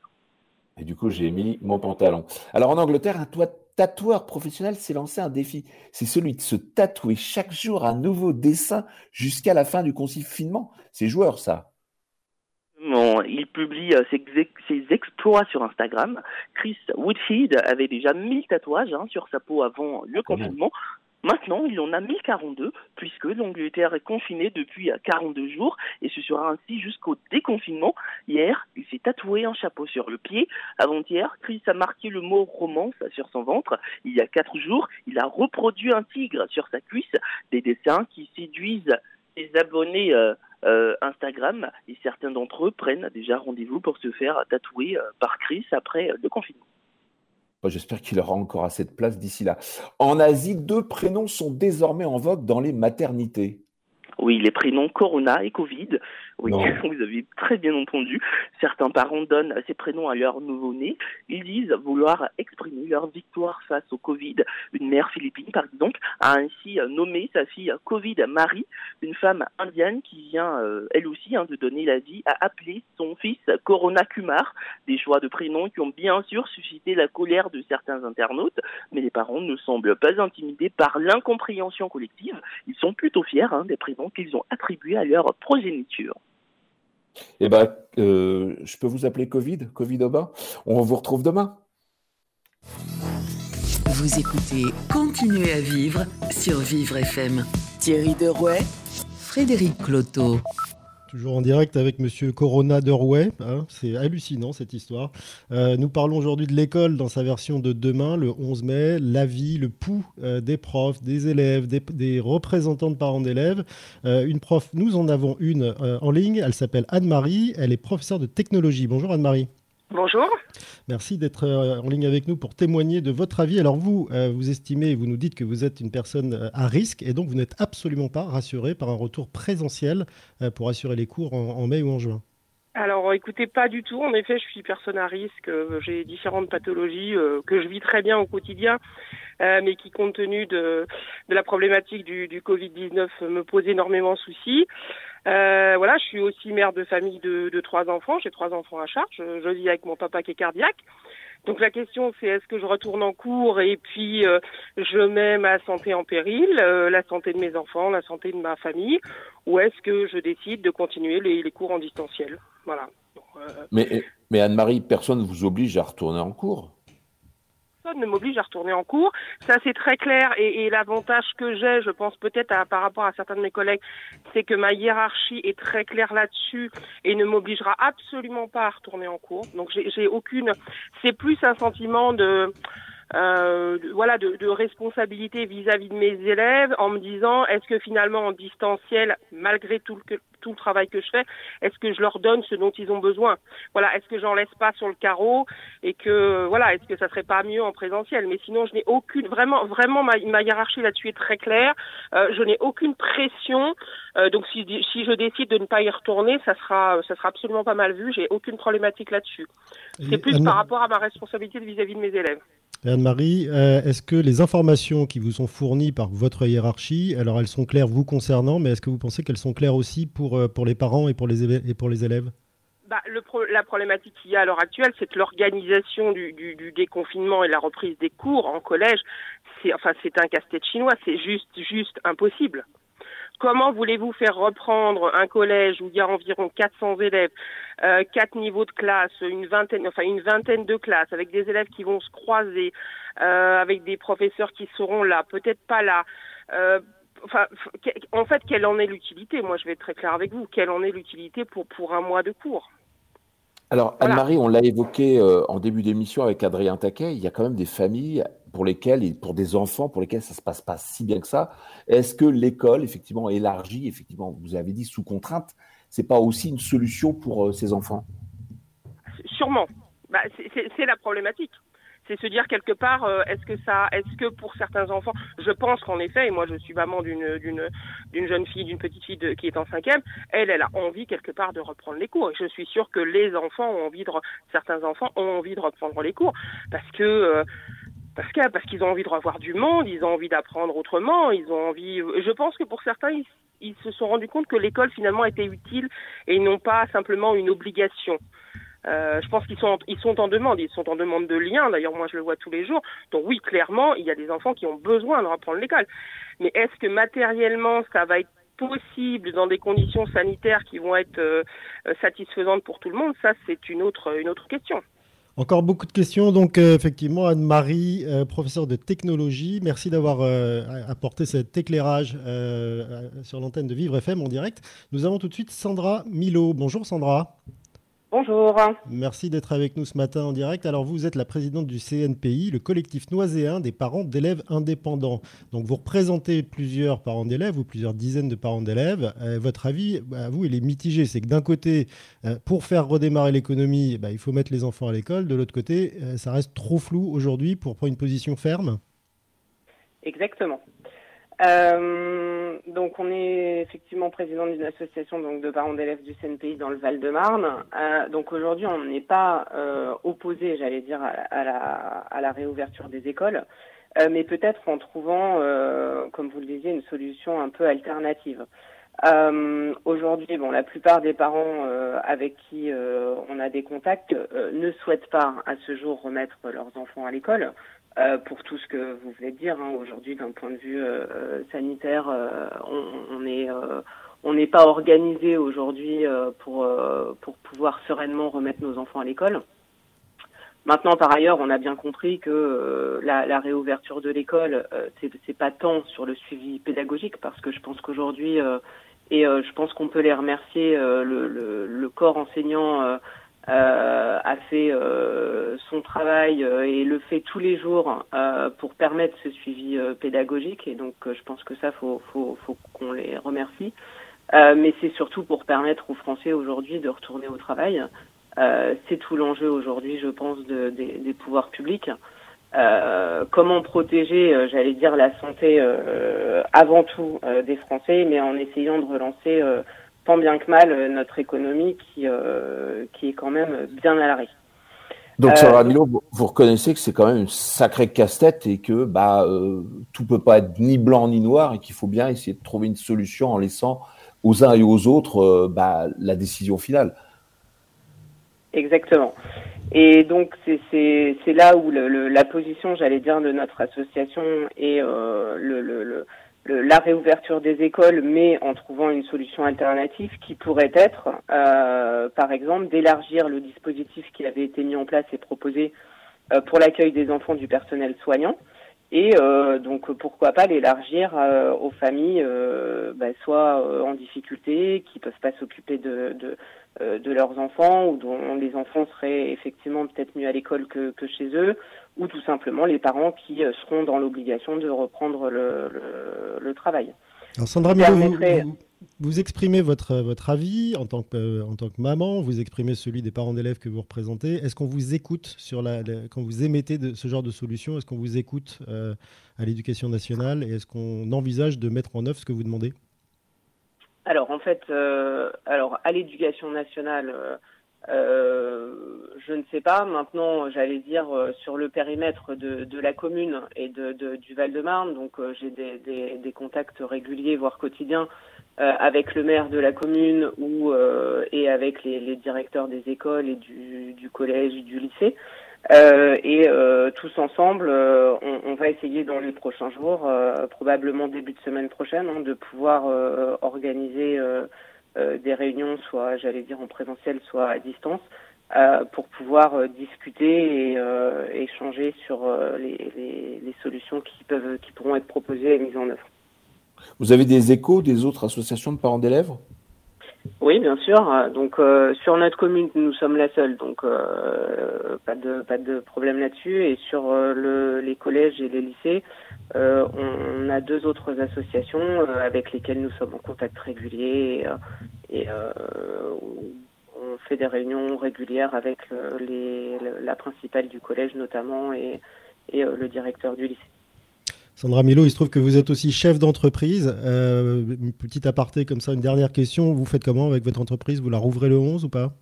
Et du coup, j'ai mis mon pantalon. Alors en Angleterre, un tatoueur professionnel s'est lancé un défi. C'est celui de se tatouer chaque jour un nouveau dessin jusqu'à la fin du confinement. C'est joueur, ça il publie euh, ses, exploits sur Instagram. Chris Woodhead avait déjà 1000 tatouages hein, sur sa peau avant le confinement. Maintenant, il en a 1042, puisque l'Angleterre est confinée depuis 42 jours, et ce sera ainsi jusqu'au déconfinement. Hier, il s'est tatoué un chapeau sur le pied. Avant-hier, Chris a marqué le mot romance sur son ventre. Il y a 4 jours, il a reproduit un tigre sur sa cuisse, des dessins qui séduisent les abonnés euh, euh, Instagram et certains d'entre eux prennent déjà rendez-vous pour se faire tatouer euh, par Chris après le confinement. J'espère qu'il aura encore assez de place d'ici là. En Asie, deux prénoms sont désormais en vogue dans les maternités. Oui, les prénoms Corona et Covid. Oui, vous avez très bien entendu. Certains parents donnent ces prénoms à leur nouveau-né. Ils disent vouloir exprimer leur victoire face au Covid. Une mère philippine, par exemple, a ainsi nommé sa fille Covid Marie, une femme indienne qui vient, euh, elle aussi, hein, de donner la vie, à appeler son fils Corona Kumar. Des choix de prénoms qui ont bien sûr suscité la colère de certains internautes, mais les parents ne semblent pas intimidés par l'incompréhension collective. Ils sont plutôt fiers hein, des prénoms qu'ils ont attribués à leur progéniture. Eh bien, euh, je peux vous appeler Covid, Covid Oba. On vous retrouve demain. Vous écoutez Continuez à vivre sur Vivre FM. Thierry Derouet, Frédéric Cloteau. Toujours en direct avec Monsieur Corona de Rouet. Hein, c'est hallucinant cette histoire. Euh, nous parlons aujourd'hui de l'école dans sa version de demain, le 11 mai. La vie, le pouls euh, des profs, des élèves, des, représentants de parents d'élèves. Euh, une prof, nous en avons une en ligne. Elle s'appelle Anne-Marie. Elle est professeure de technologie. Bonjour Anne-Marie. Bonjour. Merci d'être euh, en ligne avec nous pour témoigner de votre avis. Alors vous, euh, vous estimez, vous nous dites que vous êtes une personne euh, à risque et donc vous n'êtes absolument pas rassuré par un retour présentiel pour assurer les cours en, mai ou en juin. Alors écoutez, pas du tout. En effet, je suis personne à risque. J'ai différentes pathologies que je vis très bien au quotidien, mais qui, compte tenu de, la problématique du, du Covid-19, me posent énormément de soucis. Euh, voilà, je suis aussi mère de famille de, de trois enfants. J'ai trois enfants à charge. Je, vis avec mon papa qui est cardiaque. Donc la question c'est est-ce que je retourne en cours et puis euh, je mets ma santé en péril, euh, la santé de mes enfants, la santé de ma famille, ou est-ce que je décide de continuer les, les cours en distanciel? Voilà. mais mais Anne-Marie, personne ne vous oblige à retourner en cours personne ne m'oblige à retourner en cours. Ça, c'est très clair. Et, et l'avantage que j'ai, je pense peut-être par rapport à certains de mes collègues, c'est que ma hiérarchie est très claire là-dessus et ne m'obligera absolument pas à retourner en cours. Donc, j'ai aucune. C'est plus un sentiment de euh, voilà, de, de responsabilité vis-à-vis de mes élèves en me disant est-ce que finalement en distanciel, malgré tout le, tout le travail que je fais, est-ce que je leur donne ce dont ils ont besoin? Voilà, est-ce que j'en laisse pas sur le carreau et que voilà, est-ce que ça serait pas mieux en présentiel? Mais sinon, je n'ai aucune, vraiment, vraiment, ma, ma hiérarchie là-dessus est très claire. Euh, je n'ai aucune pression. Euh, donc si, si je décide de ne pas y retourner, ça sera, ça sera absolument pas mal vu. J'ai aucune problématique là-dessus. C'est plus par rapport à ma responsabilité vis-à-vis -vis de mes élèves. Anne-Marie, euh, est-ce que les informations qui vous sont fournies par votre hiérarchie, alors elles sont claires vous concernant, mais est-ce que vous pensez qu'elles sont claires aussi pour, euh, les parents et pour les, élèves? Bah, la problématique qu'il y a à l'heure actuelle, c'est que l'organisation du, déconfinement et la reprise des cours en collège, c'est enfin c'est un casse-tête chinois, c'est juste juste impossible. Comment voulez-vous faire reprendre un collège où il y a environ 400 élèves, euh, quatre niveaux de classe, une vingtaine, enfin une vingtaine de classes, avec des élèves qui vont se croiser, euh, avec des professeurs qui seront là, peut-être pas là. Euh, enfin, en fait, quelle en est l'utilité? Moi, je vais être très clair avec vous. Quelle en est l'utilité pour pour un mois de cours? Alors, Anne-Marie, on l'a évoqué euh, en début d'émission avec Adrien Taquet, il y a quand même des familles pour lesquelles, et pour des enfants pour lesquels ça se passe pas si bien que ça. Est-ce que l'école, effectivement, élargie, effectivement, vous avez dit sous contrainte, c'est pas aussi une solution pour euh, ces enfants? Sûrement. Bah, c'est la problématique c'est se dire quelque part euh, est-ce que ça est-ce que pour certains enfants je pense qu'en effet et moi je suis maman d'une d'une jeune fille d'une petite fille qui est en cinquième elle elle a envie quelque part de reprendre les cours je suis sûre que les enfants ont envie certains enfants ont envie de reprendre les cours parce que euh, parce que parce qu'ils ont envie de revoir du monde, ils ont envie d'apprendre autrement, ils ont envie. Je pense que pour certains, ils, ils se sont rendus compte que l'école finalement était utile et non pas simplement une obligation. Euh, je pense qu'ils sont, ils sont en demande, ils sont en demande de liens. D'ailleurs, moi, je le vois tous les jours. Donc oui, clairement, il y a des enfants qui ont besoin de reprendre l'école. Mais est-ce que matériellement, ça va être possible dans des conditions sanitaires qui vont être euh, euh, satisfaisantes pour tout le monde? Ça, c'est une autre, une autre question. Encore beaucoup de questions. Donc, effectivement, Anne-Marie, professeure de technologie, merci d'avoir apporté cet éclairage sur l'antenne de Vivre FM en direct. Nous avons tout de suite Sandra Milo. Bonjour Sandra. Bonjour. Merci d'être avec nous ce matin en direct. Alors vous êtes la présidente du CNPI, le collectif noiséen des parents d'élèves indépendants. Donc vous représentez plusieurs parents d'élèves ou plusieurs dizaines de parents d'élèves. Euh, votre avis, à vous, il est mitigé. C'est que d'un côté, euh, pour faire redémarrer l'économie, bah, il faut mettre les enfants à l'école. De l'autre côté, euh, ça reste trop flou aujourd'hui pour prendre une position ferme. Exactement. Euh, donc on est effectivement président d'une association donc de parents d'élèves du CNPI dans le Val-de-Marne. Euh, donc aujourd'hui on n'est pas euh, opposé, j'allais dire, à, la, à, la, réouverture des écoles, euh, mais peut-être en trouvant, euh, comme vous le disiez, une solution un peu alternative. aujourd'hui, bon, la plupart des parents avec qui on a des contacts ne souhaitent pas à ce jour remettre leurs enfants à l'école. Euh, pour tout ce que vous venez de dire. Hein. Aujourd'hui, d'un point de vue euh, euh, sanitaire, on, on, est on n'est pas organisé aujourd'hui pour pour pouvoir sereinement remettre nos enfants à l'école. Maintenant, par ailleurs, on a bien compris que la, la, réouverture de l'école, c'est, pas tant sur le suivi pédagogique, parce que je pense qu'aujourd'hui, et je pense qu'on peut les remercier, le, le, le, corps enseignant euh, a fait euh, son travail euh, et le fait tous les jours pour permettre ce suivi pédagogique. Et donc, je pense que ça, faut, faut, faut qu'on les remercie. mais c'est surtout pour permettre aux Français aujourd'hui de retourner au travail. c'est tout l'enjeu aujourd'hui, je pense, de, des, des pouvoirs publics. Euh, comment protéger, j'allais dire, la santé euh, avant tout des Français, mais en essayant de relancer tant bien que mal euh, notre économie qui, euh, qui est quand même bien à l'arrêt. Donc, Sarah euh, Milo, vous reconnaissez que c'est quand même une sacrée casse-tête et que bah, tout peut pas être ni blanc ni noir et qu'il faut bien essayer de trouver une solution en laissant aux uns et aux autres bah, la décision finale. Exactement. Et donc, c'est là où le, la position, j'allais dire, de notre association et le, la réouverture des écoles, mais en trouvant une solution alternative qui pourrait être, euh, par exemple, d'élargir le dispositif qui avait été mis en place et proposé pour l'accueil des enfants du personnel soignant. Et donc pourquoi pas l'élargir aux familles, bah, soit en difficulté, qui peuvent pas s'occuper de, de, leurs enfants ou dont les enfants seraient effectivement peut-être mieux à l'école que, que, chez eux, ou tout simplement les parents qui seront dans l'obligation de reprendre le, le, le travail. Alors Sandra Milo, vous, exprimez votre, votre avis en tant, que, en tant que maman, vous exprimez celui des parents d'élèves que vous représentez. Est-ce qu'on vous écoute sur la, quand vous émettez de, ce genre de solution Est-ce qu'on vous écoute euh, à l'éducation nationale et est-ce qu'on envisage de mettre en œuvre ce que vous demandez? Alors en fait, euh, alors à l'éducation nationale, euh, euh, je ne sais pas. Maintenant, j'allais dire euh, sur le périmètre de, de la commune et de, de du Val-de-Marne, donc euh, j'ai des, des, des, contacts réguliers, voire quotidiens, avec le maire de la commune ou et avec les, les, directeurs des écoles et du, du collège, du lycée. Et tous ensemble, on, on, va essayer dans les prochains jours, probablement début de semaine prochaine, hein, de pouvoir organiser euh, des réunions, soit j'allais dire en présentiel, soit à distance, euh, pour pouvoir euh, discuter et échanger sur les, les, les, solutions qui peuvent, qui pourront être proposées et mises en œuvre. Vous avez des échos des autres associations de parents d'élèves? Oui, bien sûr. Donc sur notre commune, nous sommes la seule, donc euh, pas de pas de problème là-dessus. Et sur le, les collèges et les lycées, euh, on, a deux autres associations euh, avec lesquelles nous sommes en contact régulier et, euh, on fait des réunions régulières avec les, la principale du collège notamment et, et le directeur du lycée. Sandra Milo, il se trouve que vous êtes aussi chef d'entreprise. Euh, une petite aparté comme ça, une dernière question. Vous faites comment avec votre entreprise? Vous la rouvrez le 11 ou pas?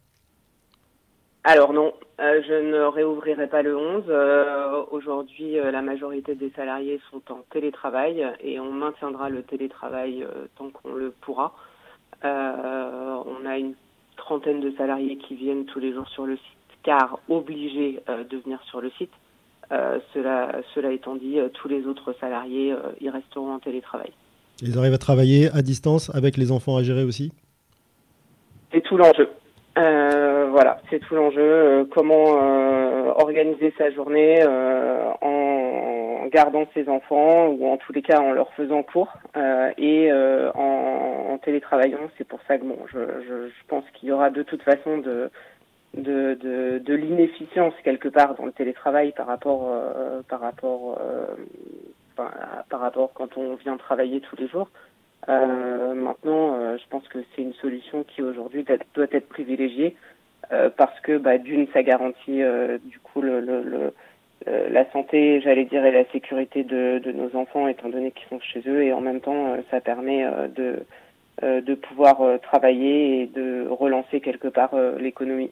Alors non, euh, je ne réouvrirai pas le 11. Euh, aujourd'hui, la majorité des salariés sont en télétravail et on maintiendra le télétravail tant qu'on le pourra. on a une trentaine de salariés qui viennent tous les jours sur le site, car obligés de venir sur le site. Cela, cela étant dit, tous les autres salariés y resteront en télétravail. Ils arrivent à travailler à distance avec les enfants à gérer aussi? C'est tout l'enjeu. Euh, voilà, c'est tout l'enjeu. Euh, comment euh, organiser sa journée en gardant ses enfants ou en tous les cas en leur faisant cours et en, télétravaillant. C'est pour ça que bon, je, je, je pense qu'il y aura de toute façon de de, de, de l'inefficience quelque part dans le télétravail par rapport par rapport par, par rapport quand on vient travailler tous les jours. Euh, maintenant, euh, je pense que c'est une solution qui aujourd'hui doit être privilégiée euh, parce que bah, d'une, ça garantit du coup le, le, le la santé, j'allais dire, et la sécurité de, de nos enfants, étant donné qu'ils sont chez eux, et en même temps, ça permet de, de pouvoir travailler et de relancer quelque part l'économie.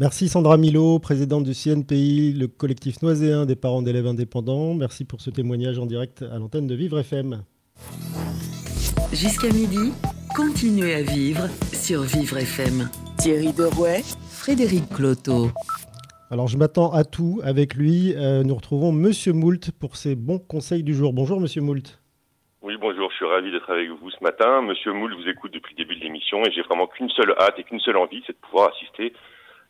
Merci Sandra Milo, présidente du CNPI, le collectif noiséen des parents d'élèves indépendants. Merci pour ce témoignage en direct à l'antenne de Vivre FM. Jusqu'à midi, continuez à vivre sur Vivre FM. Thierry Derouet, Frédéric Cloto. Alors je m'attends à tout avec lui. Euh, nous retrouvons Monsieur Moult pour ses bons conseils du jour. Bonjour Monsieur Moult. Oui, bonjour, je suis ravi d'être avec vous ce matin. Monsieur Moult vous écoute depuis le début de l'émission et j'ai vraiment qu'une seule hâte et qu'une seule envie, c'est de pouvoir assister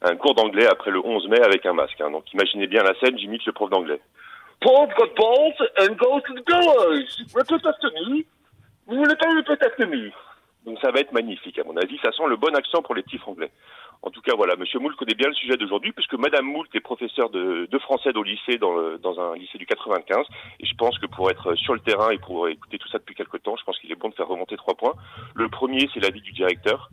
un cours d'anglais après le 11 mai avec un masque. Hein. Donc imaginez bien la scène, j'imite le prof d'anglais. Paul got balls and goes to the gallows. Vous voulez pas peut-être mieux Donc ça va être magnifique, à mon avis. Ça sent le bon accent pour les petits franglais. En tout cas, voilà, Monsieur Moult connaît bien le sujet d'aujourd'hui, puisque Madame Moult est professeure de, de français au lycée, dans, dans, un lycée du 95. Et je pense que pour être sur le terrain et pour écouter tout ça depuis quelque temps, je pense qu'il est bon de faire remonter trois points. Le premier, c'est l'avis du directeur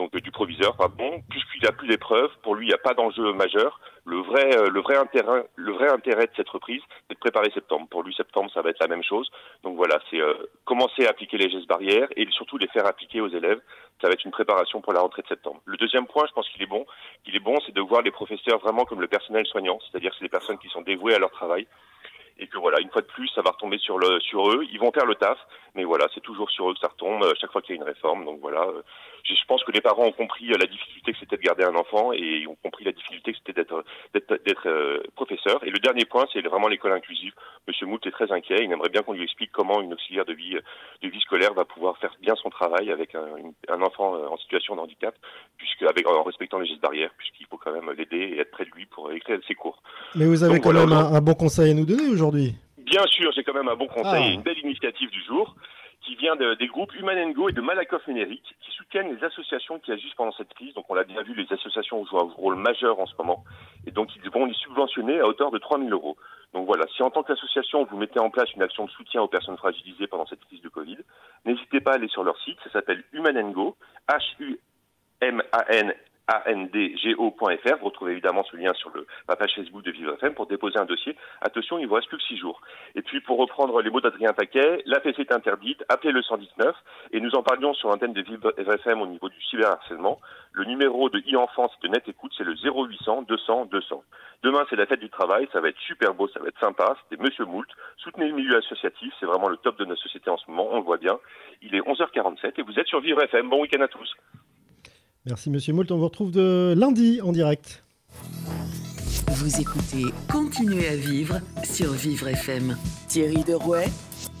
donc du proviseur, pardon, puisqu'il a plus d'épreuves, pour lui, il n'y a pas d'enjeu majeur. Le vrai, euh, le vrai intérêt, le vrai intérêt de cette reprise, c'est de préparer septembre. Pour lui, septembre, ça va être la même chose. Donc voilà, c'est euh, commencer à appliquer les gestes barrières et surtout les faire appliquer aux élèves. Ça va être une préparation pour la rentrée de septembre. Le deuxième point, je pense qu'il est bon, qu'il est bon, c'est de voir les professeurs vraiment comme le personnel soignant, c'est-à-dire c'est des personnes qui sont dévouées à leur travail et que voilà, une fois de plus, ça va retomber sur eux. Ils vont faire le taf, mais voilà, c'est toujours sur eux que ça retombe chaque fois qu'il y a une réforme. Donc voilà, je, pense que les parents ont compris la difficulté que c'était de garder un enfant et ont compris la difficulté que c'était d'être d'être professeur. Et le dernier point, c'est vraiment l'école inclusive. Monsieur Moult est très inquiet. Il aimerait bien qu'on lui explique comment une auxiliaire de vie de vie scolaire va pouvoir faire bien son travail avec un, un enfant en situation de handicap, puisque avec en respectant les gestes barrières, puisqu'il faut quand même l'aider et être près de lui pour écrire ses cours. Mais vous avez quand même un, bon conseil à nous donner aujourd'hui. Bien sûr, j'ai quand même un bon conseil et ah. une belle initiative du jour qui vient des groupes Human Go et de Malakoff Numérique qui soutiennent les associations qui agissent pendant cette crise. Donc on l'a bien vu, les associations jouent un rôle majeur en ce moment et donc ils vont les subventionner à hauteur de 3 000 euros. Donc voilà, si en tant qu'association vous mettez en place une action de soutien aux personnes fragilisées pendant cette crise de Covid, n'hésitez pas à aller sur leur site, ça s'appelle Human H-U-M-A-N andgo.fr. Vous retrouvez évidemment ce lien sur le, la page Facebook de Vivre FM pour déposer un dossier. Attention, il vous reste plus que six jours. Et puis, pour reprendre les mots d'Adrien Paquet, la PC est interdite, appelez le 119. Et nous en parlions sur l'antenne de Vivre FM au niveau du cyberharcèlement. Le numéro de e-enfance de Net Écoute, c'est le 0800 200 200. Demain, c'est la fête du travail. Ça va être super beau, ça va être sympa. C'était Monsieur Moult. Soutenez le milieu associatif. C'est vraiment le top de notre société en ce moment. On le voit bien. Il est 11h47 et vous êtes sur Vivre FM. Bon week-end à tous. Merci Monsieur Moult, on vous retrouve de lundi en direct. Vous écoutez Continuez à vivre sur Vivre FM. Thierry Derouet,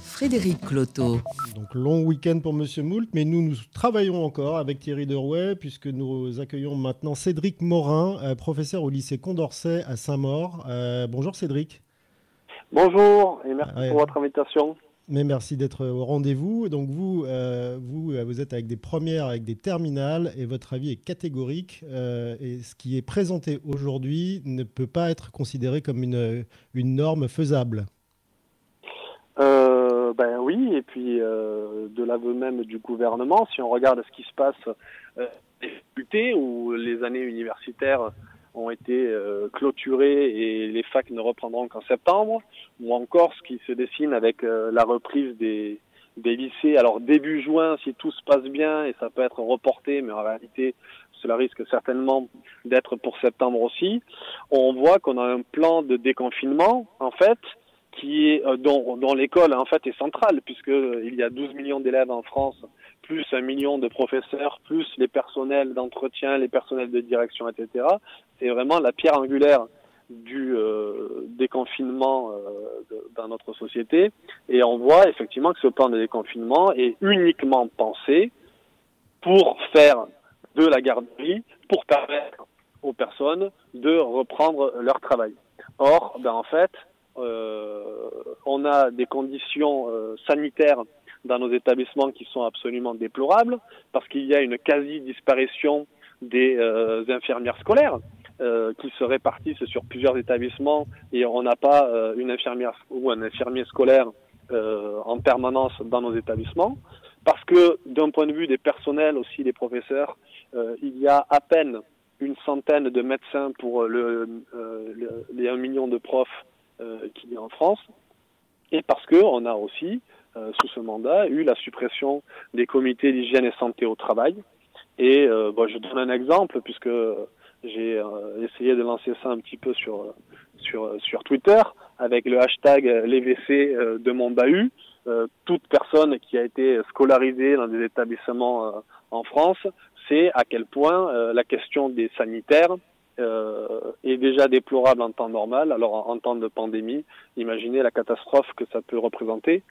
Frédéric Cloteau. Donc long week-end pour Monsieur Moult, mais nous, nous travaillons encore avec Thierry Derouet puisque nous accueillons maintenant Cédric Morin, euh, professeur au lycée Condorcet à Saint-Maur. Euh, bonjour Cédric. Bonjour et merci pour votre invitation. Mais merci d'être au rendez-vous. Donc vous, euh, vous, euh, vous êtes avec des premières, avec des terminales, et votre avis est catégorique. Euh, et ce qui est présenté aujourd'hui ne peut pas être considéré comme une, une norme faisable. ben oui, et puis de l'aveu même du gouvernement, si on regarde ce qui se passe les ou les années universitaires ont été euh, clôturées et les facs ne reprendront qu'en septembre, ou encore ce qui se dessine avec euh, la reprise des, des lycées. Alors début juin, si tout se passe bien, et ça peut être reporté, mais en réalité, cela risque certainement d'être pour septembre aussi. On voit qu'on a un plan de déconfinement, en fait, qui est euh, dont, dont l'école en fait est centrale, puisque il y a 12 millions d'élèves en France plus un million de professeurs, plus les personnels d'entretien, les personnels de direction, etc. C'est vraiment la pierre angulaire du euh, déconfinement euh, dans notre société. Et on voit effectivement que ce plan de déconfinement est uniquement pensé pour faire de la garderie, pour permettre aux personnes de reprendre leur travail. Or, ben, en fait, euh, on a des conditions sanitaires dans nos établissements qui sont absolument déplorables, parce qu'il y a une quasi-disparition des euh, infirmières scolaires euh, qui se répartissent sur plusieurs établissements et on n'a pas euh, une infirmière ou un infirmier scolaire en permanence dans nos établissements, parce que d'un point de vue des personnels aussi des professeurs, il y a à peine une centaine de médecins pour le, le, les 1 million de profs qu'il y a en France, et parce que on a aussi euh, sous ce mandat, eu la suppression des comités d'hygiène et santé au travail. Et euh, je donne un exemple puisque j'ai euh, essayé de lancer ça un petit peu sur sur sur Twitter avec le hashtag les de mon bahut. toute personne qui a été scolarisée dans des établissements en France sait à quel point la question des sanitaires est déjà déplorable en temps normal. Alors en temps de pandémie, imaginez la catastrophe que ça peut représenter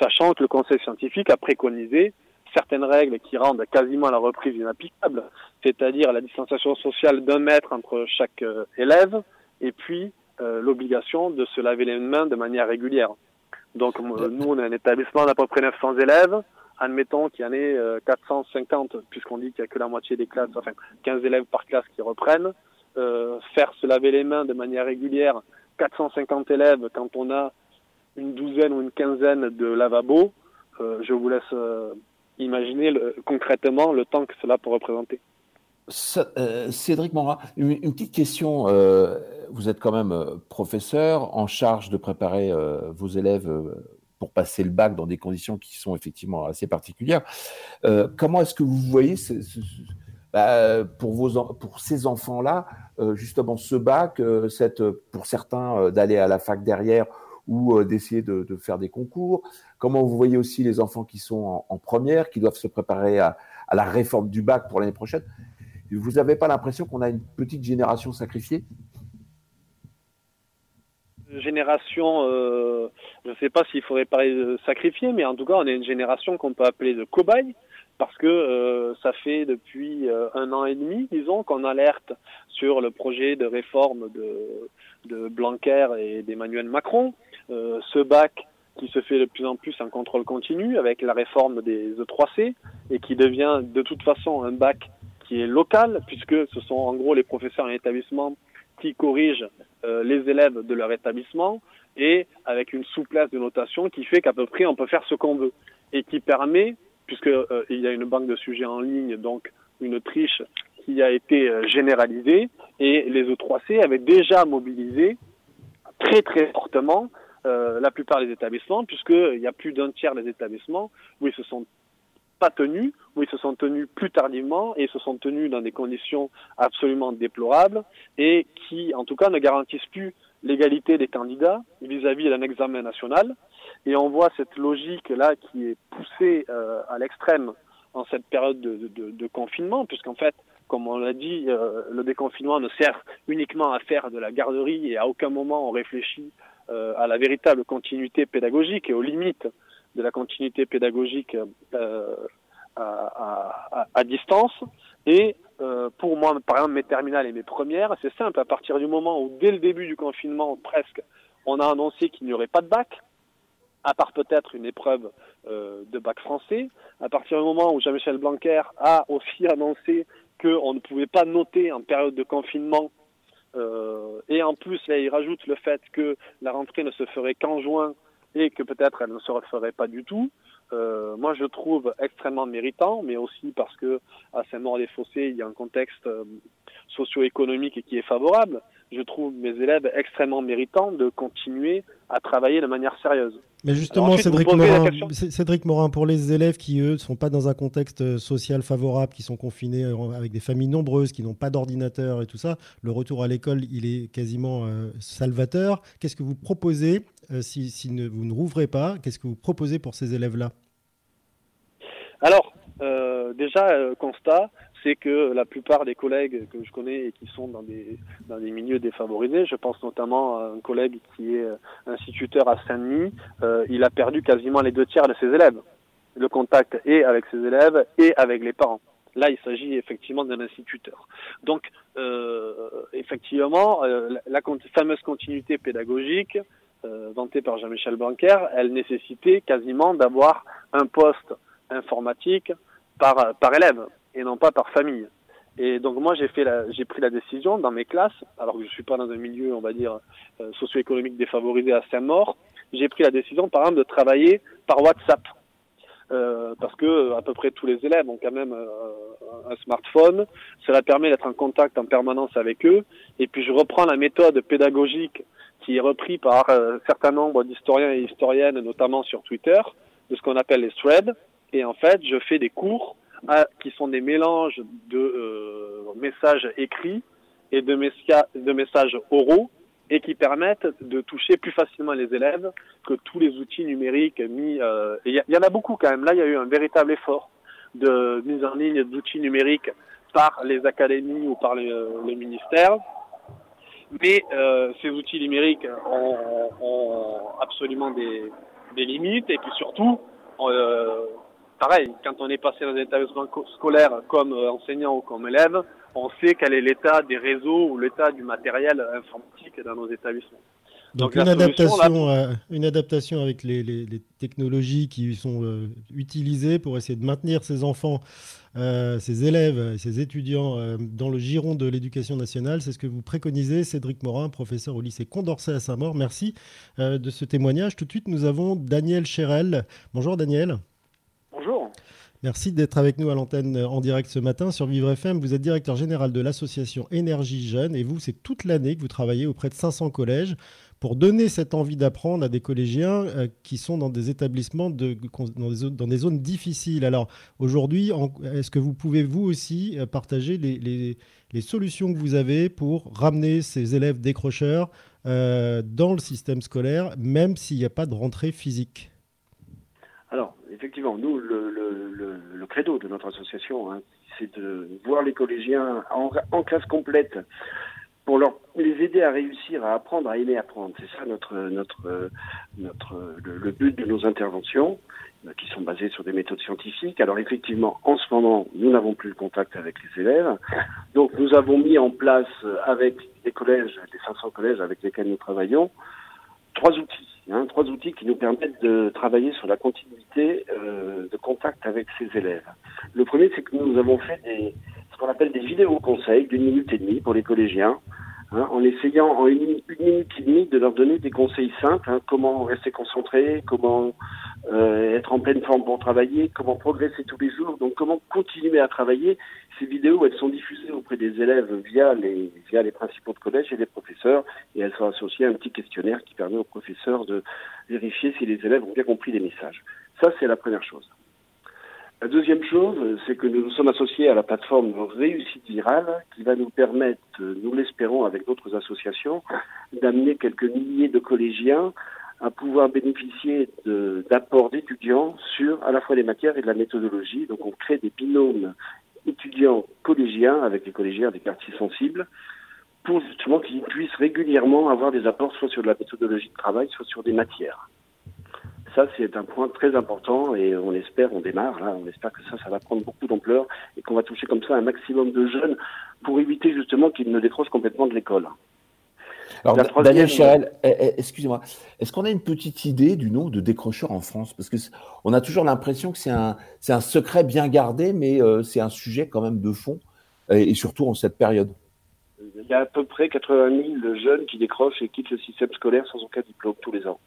sachant que le Conseil scientifique a préconisé certaines règles qui rendent quasiment la reprise inapplicable, c'est-à-dire la distanciation sociale d'un mètre entre chaque euh, élève et puis euh, l'obligation de se laver les mains de manière régulière. Donc nous, on a un établissement d'à peu près 900 élèves, admettons qu'il y en ait 450, euh, puisqu'on dit qu'il n'y a que la moitié des classes, enfin 15 élèves par classe qui reprennent, faire se laver les mains de manière régulière, 450 élèves quand on a une douzaine ou une quinzaine de lavabos, euh, je vous laisse euh, imaginer concrètement le temps que cela peut représenter. Euh, Cédric Morin, une, petite question. vous êtes quand même professeur en charge de préparer vos élèves pour passer le bac dans des conditions qui sont effectivement assez particulières. comment est-ce que vous voyez bah, pour, ces enfants-là, justement ce bac, pour certains d'aller à la fac derrière ou d'essayer de, faire des concours. Comment vous voyez aussi les enfants qui sont en, première, qui doivent se préparer à, la réforme du bac pour l'année prochaine? Vous n'avez pas l'impression qu'on a une petite génération sacrifiée? Génération, je ne sais pas s'il faudrait parler de sacrifier, mais en tout cas, on est une génération qu'on peut appeler de cobayes parce que euh, ça fait depuis euh, un an et demi, disons, qu'on alerte sur le projet de réforme de Blanquer et d'Emmanuel Macron. Euh, ce bac qui se fait de plus en plus en contrôle continu avec la réforme des E3C et qui devient de toute façon un bac qui est local puisque ce sont en gros les professeurs en établissement qui corrigent les élèves de leur établissement et avec une souplesse de notation qui fait qu'à peu près on peut faire ce qu'on veut et qui permet puisqu'il euh, y a une banque de sujets en ligne, donc une triche qui a été euh, généralisée, et les E3C avaient déjà mobilisé très très fortement euh, la plupart des établissements, puisqu'il y a plus d'un tiers des établissements où ils se sont pas tenus, où ils se sont tenus plus tardivement et se sont tenus dans des conditions absolument déplorables et qui, en tout cas, ne garantissent plus l'égalité des candidats vis-à-vis d'un examen national. Et on voit cette logique-là qui est poussée euh, à l'extrême en cette période de, de, de confinement, puisqu'en fait, comme on l'a dit, euh, le déconfinement ne sert uniquement à faire de la garderie et à aucun moment on réfléchit à la véritable continuité pédagogique et aux limites de la continuité pédagogique à, à, distance. Et euh, pour moi, par exemple, mes terminales et mes premières, c'est simple. À partir du moment où, dès le début du confinement, presque, on a annoncé qu'il n'y aurait pas de bac, à part peut-être une épreuve euh, de bac français, à partir du moment où Jean-Michel Blanquer a aussi annoncé qu'on ne pouvait pas noter en période de confinement, euh, et en plus, là, il rajoute le fait que la rentrée ne se ferait qu'en juin et que peut-être elle ne se referait pas du tout. Euh, moi, je trouve extrêmement méritant, mais aussi parce que à Saint-Maur-des-Fossés, il y a un contexte euh, socio-économique qui est favorable. Je trouve mes élèves extrêmement méritants de continuer à travailler de manière sérieuse. Mais justement, Cédric, Morin, Cédric Morin, pour les élèves qui, eux, ne sont pas dans un contexte euh, social favorable, qui sont confinés avec des familles nombreuses, qui n'ont pas d'ordinateur et tout ça, le retour à l'école, il est quasiment salvateur. Qu'est-ce que vous proposez euh, si, vous ne rouvrez pas, qu'est-ce que vous proposez pour ces élèves-là? Alors, euh, déjà, euh, constat, que la plupart des collègues que je connais et qui sont dans des, dans des milieux défavorisés, je pense notamment à un collègue qui est instituteur à Saint-Denis, il a perdu quasiment les deux tiers de ses élèves. Le contact est avec ses élèves et avec les parents. Là, il s'agit effectivement d'un instituteur. Donc, effectivement, la, fameuse continuité pédagogique, euh, vantée par Jean-Michel Blanquer, elle nécessitait quasiment d'avoir un poste informatique par, par élève et non pas par famille. Et donc moi j'ai fait j'ai pris la décision dans mes classes, alors que je suis pas dans un milieu on va dire euh, socio-économique défavorisé à Saint-Maur, j'ai pris la décision par exemple de travailler par WhatsApp. Euh, parce que à peu près tous les élèves ont quand même euh, un smartphone. Cela permet d'être en contact en permanence avec eux. Et puis je reprends la méthode pédagogique qui est repris par un certain nombre d'historiens et historiennes, notamment sur Twitter, de ce qu'on appelle les threads. Et en fait, je fais des cours qui sont des mélanges de euh, messages écrits et de, messages oraux et qui permettent de toucher plus facilement les élèves que tous les outils numériques mis. Euh, il y, en a beaucoup quand même. Là, il y a eu un véritable effort de mise en ligne d'outils numériques par les académies ou par les, euh, les ministères. Mais euh, ces outils numériques ont, ont absolument des, des, limites et puis surtout, euh, pareil, quand on est passé dans un établissement scolaire comme enseignant ou comme élève, on sait quel est l'état des réseaux ou l'état du matériel informatique dans nos établissements. Donc, une, adaptation, euh, une adaptation avec les, les, technologies qui sont euh, utilisées pour essayer de maintenir ces enfants, euh, ces élèves, ces étudiants dans le giron de l'éducation nationale. C'est ce que vous préconisez, Cédric Morin, professeur au lycée Condorcet à Saint-Maur. Merci de ce témoignage. Tout de suite, nous avons Daniel Chérel. Bonjour Daniel. Merci d'être avec nous à l'antenne en direct ce matin sur Vivre FM. Vous êtes directeur général de l'association Énergie Jeune et vous, c'est toute l'année que vous travaillez auprès de 500 collèges pour donner cette envie d'apprendre à des collégiens euh, qui sont dans des établissements, dans, des, zones difficiles. Alors aujourd'hui, est-ce que vous pouvez vous aussi euh, partager les, solutions que vous avez pour ramener ces élèves décrocheurs euh, dans le système scolaire, même s'il n'y a pas de rentrée physique? Alors, effectivement, nous, le, le, le credo de notre association, hein, c'est de voir les collégiens en, classe complète pour les aider à réussir à apprendre, à aimer apprendre. C'est ça notre, notre, notre, le, but de nos interventions, euh, qui sont basées sur des méthodes scientifiques. Alors effectivement, en ce moment, nous n'avons plus le contact avec les élèves. Donc nous avons mis en place euh, avec les collèges, les 500 collèges avec lesquels nous travaillons, trois outils. Hein, trois outils qui nous permettent de travailler sur la continuité euh, de contact avec ces élèves. Le premier, c'est que nous avons fait des, ce qu'on appelle des vidéos conseils d'une minute et demie pour les collégiens, hein, en essayant en une, minute et demie de leur donner des conseils simples, hein, comment rester concentré, comment euh, être en pleine forme pour travailler, comment progresser tous les jours, donc comment continuer à travailler. Ces vidéos, elles sont diffusées auprès des élèves via les, via les principaux de collège et les professeurs, et elles sont associées à un petit questionnaire qui permet aux professeurs de vérifier si les élèves ont bien compris les messages. Ça, c'est la première chose. La deuxième chose, c'est que nous nous sommes associés à la plateforme Réussite Virale qui va nous permettre, nous l'espérons avec d'autres associations, d'amener quelques milliers de collégiens à pouvoir bénéficier d'apports d'étudiants sur à la fois les matières et de la méthodologie. Donc on crée des binômes étudiants collégiens avec les collégiens des quartiers sensibles pour justement qu'ils puissent régulièrement avoir des apports soit sur de la méthodologie de travail, soit sur des matières ça, c'est un point très important et on espère, on démarre là, on espère que ça, ça va prendre beaucoup d'ampleur et qu'on va toucher comme ça un maximum de jeunes pour éviter justement qu'ils ne décrochent complètement de l'école. Alors, Daniel Chérel, eh, eh, excusez-moi, est-ce qu'on a une petite idée du nombre de décrocheurs en France? Parce que on a toujours l'impression que c'est un, c'est un secret bien gardé, mais euh, c'est un sujet quand même de fond, et, surtout en cette période. Il y a à peu près 80 000 jeunes qui décrochent et quittent le système scolaire sans aucun diplôme tous les ans.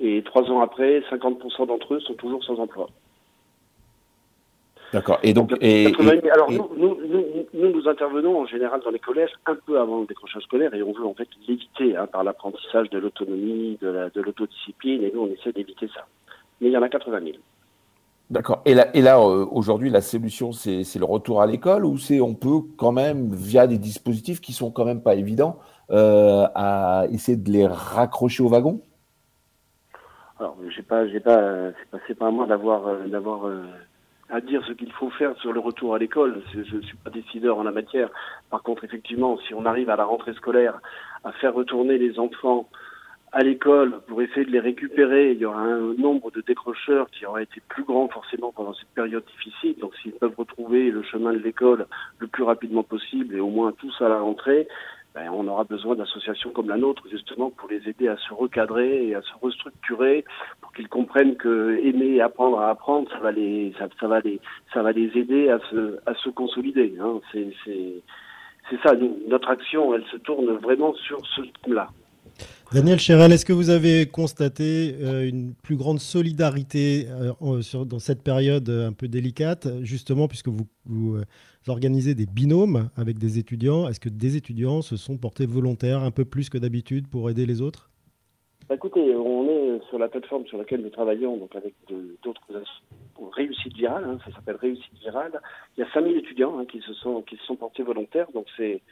Et trois ans après, 50% d'entre eux sont toujours sans emploi. D'accord. Et donc, alors Nous, nous, nous, nous, intervenons en général dans les collèges un peu avant le décrochage scolaire et on veut en fait l'éviter hein, par l'apprentissage de l'autonomie, de l'autodiscipline et nous on essaie d'éviter ça. Mais il y en a 80 000. D'accord. Et là, et là euh, aujourd'hui, la solution, c'est le retour à l'école ou c'est on peut quand même, via des dispositifs qui sont quand même pas évidents, euh, à essayer de les raccrocher au wagon? Alors, j'ai pas, j'ai pas, c'est pas, pas à moi d'avoir, euh, d'avoir à dire ce qu'il faut faire sur le retour à l'école. Je ne suis pas décideur en la matière. Par contre, effectivement, si on arrive à la rentrée scolaire à faire retourner les enfants à l'école pour essayer de les récupérer, il y aura un nombre de décrocheurs qui aura été plus grand forcément pendant cette période difficile. Donc s'ils peuvent retrouver le chemin de l'école le plus rapidement possible et au moins tous à la rentrée, ben, on aura besoin d'associations comme la nôtre justement pour les aider à se recadrer et à se restructurer pour qu'ils comprennent que aimer apprendre à apprendre ça va les ça, va les ça va les aider à se à se consolider hein. c'est c'est ça notre action elle se tourne vraiment sur ce thème-là Daniel Chérel, est-ce que vous avez constaté euh, une plus grande solidarité euh, dans cette période un peu délicate, justement, puisque vous, euh, organisez des binômes avec des étudiants? Est-ce que des étudiants se sont portés volontaires un peu plus que d'habitude pour aider les autres? Bah, Écoutez, on est sur la plateforme sur laquelle nous travaillons, donc avec d'autres réussite virale, hein, ça s'appelle réussite virale. Il y a 5000 étudiants hein, qui se sont qui se sont portés volontaires, donc c'est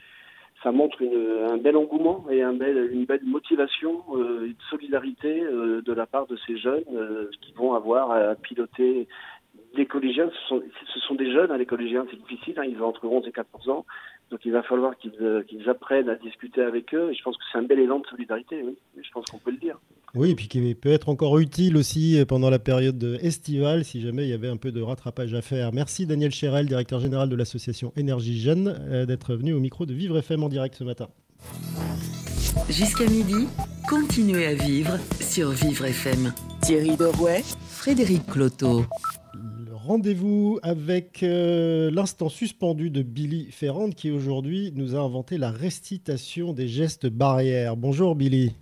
ça montre un bel engouement et une belle motivation euh, de solidarité euh, de la part de ces jeunes euh, qui vont avoir à piloter les collégiens. Ce sont, des jeunes, hein, les collégiens, c'est difficile, hein, ils ont entre 11 et 14 ans. Donc il va falloir qu'ils apprennent à discuter avec eux. Et je pense que c'est un bel élan de solidarité, oui. Je pense qu'on peut le dire. Oui, et puis qui peut être encore utile aussi pendant la période estivale, si jamais il y avait un peu de rattrapage à faire. Merci Daniel Chérel, directeur général de l'association Énergie Jeune, euh, d'être venu au micro de Vivre FM en direct ce matin. Jusqu'à midi, continuez à vivre sur Vivre FM. Thierry Dorouet, Frédéric Cloteau. Rendez-vous avec euh, l'instant suspendu de Billy Ferrand qui aujourd'hui nous a inventé la restitution des gestes barrières. Bonjour Billy.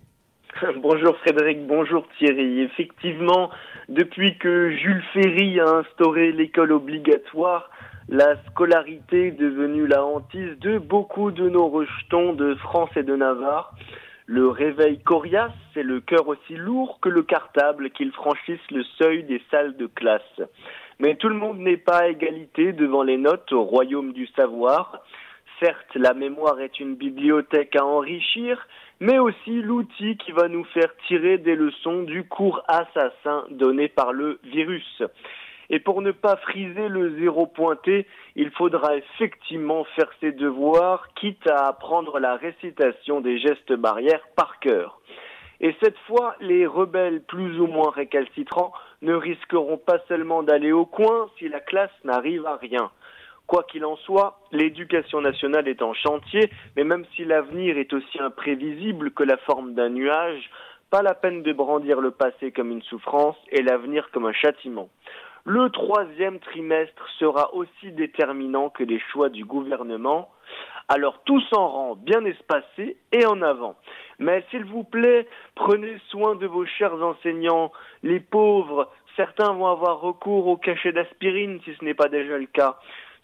bonjour Frédéric, bonjour Thierry. Effectivement, depuis que Jules Ferry a instauré l'école obligatoire, la scolarité est devenue la hantise de beaucoup de nos rejetons de France et de Navarre. Le réveil coriace c'est le cœur aussi lourd que le cartable qu'ils franchissent le seuil des salles de classe. Mais tout le monde n'est pas à égalité devant les notes au royaume du savoir. Certes, la mémoire est une bibliothèque à enrichir, mais aussi l'outil qui va nous faire tirer des leçons du cours assassin donné par le virus. Et pour ne pas friser le zéro pointé, il faudra effectivement faire ses devoirs, quitte à apprendre la récitation des gestes barrières par cœur. Et cette fois, les rebelles plus ou moins récalcitrants ne risqueront pas seulement d'aller au coin si la classe n'arrive à rien. Quoi qu'il en soit, l'éducation nationale est en chantier, mais même si l'avenir est aussi imprévisible que la forme d'un nuage, pas la peine de brandir le passé comme une souffrance et l'avenir comme un châtiment. Le troisième trimestre sera aussi déterminant que les choix du gouvernement. Alors tous en rang, bien espacés et en avant. Mais s'il vous plaît, prenez soin de vos chers enseignants. Les pauvres, certains vont avoir recours au cachet d'aspirine si ce n'est pas déjà le cas.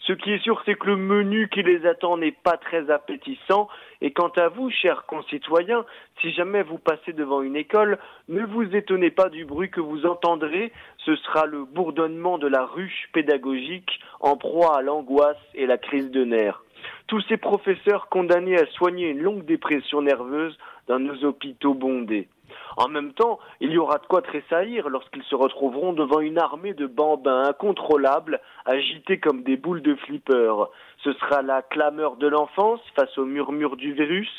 Ce qui est sûr, c'est que le menu qui les attend n'est pas très appétissant. Et quant à vous, chers concitoyens, si jamais vous passez devant une école, ne vous étonnez pas du bruit que vous entendrez. Ce sera le bourdonnement de la ruche pédagogique en proie à l'angoisse et la crise de nerfs. Tous ces professeurs condamnés à soigner une longue dépression nerveuse dans nos hôpitaux bondés. En même temps, il y aura de quoi tressaillir lorsqu'ils se retrouveront devant une armée de bambins incontrôlables, agités comme des boules de flipper. Ce sera la clameur de l'enfance face au murmure du virus,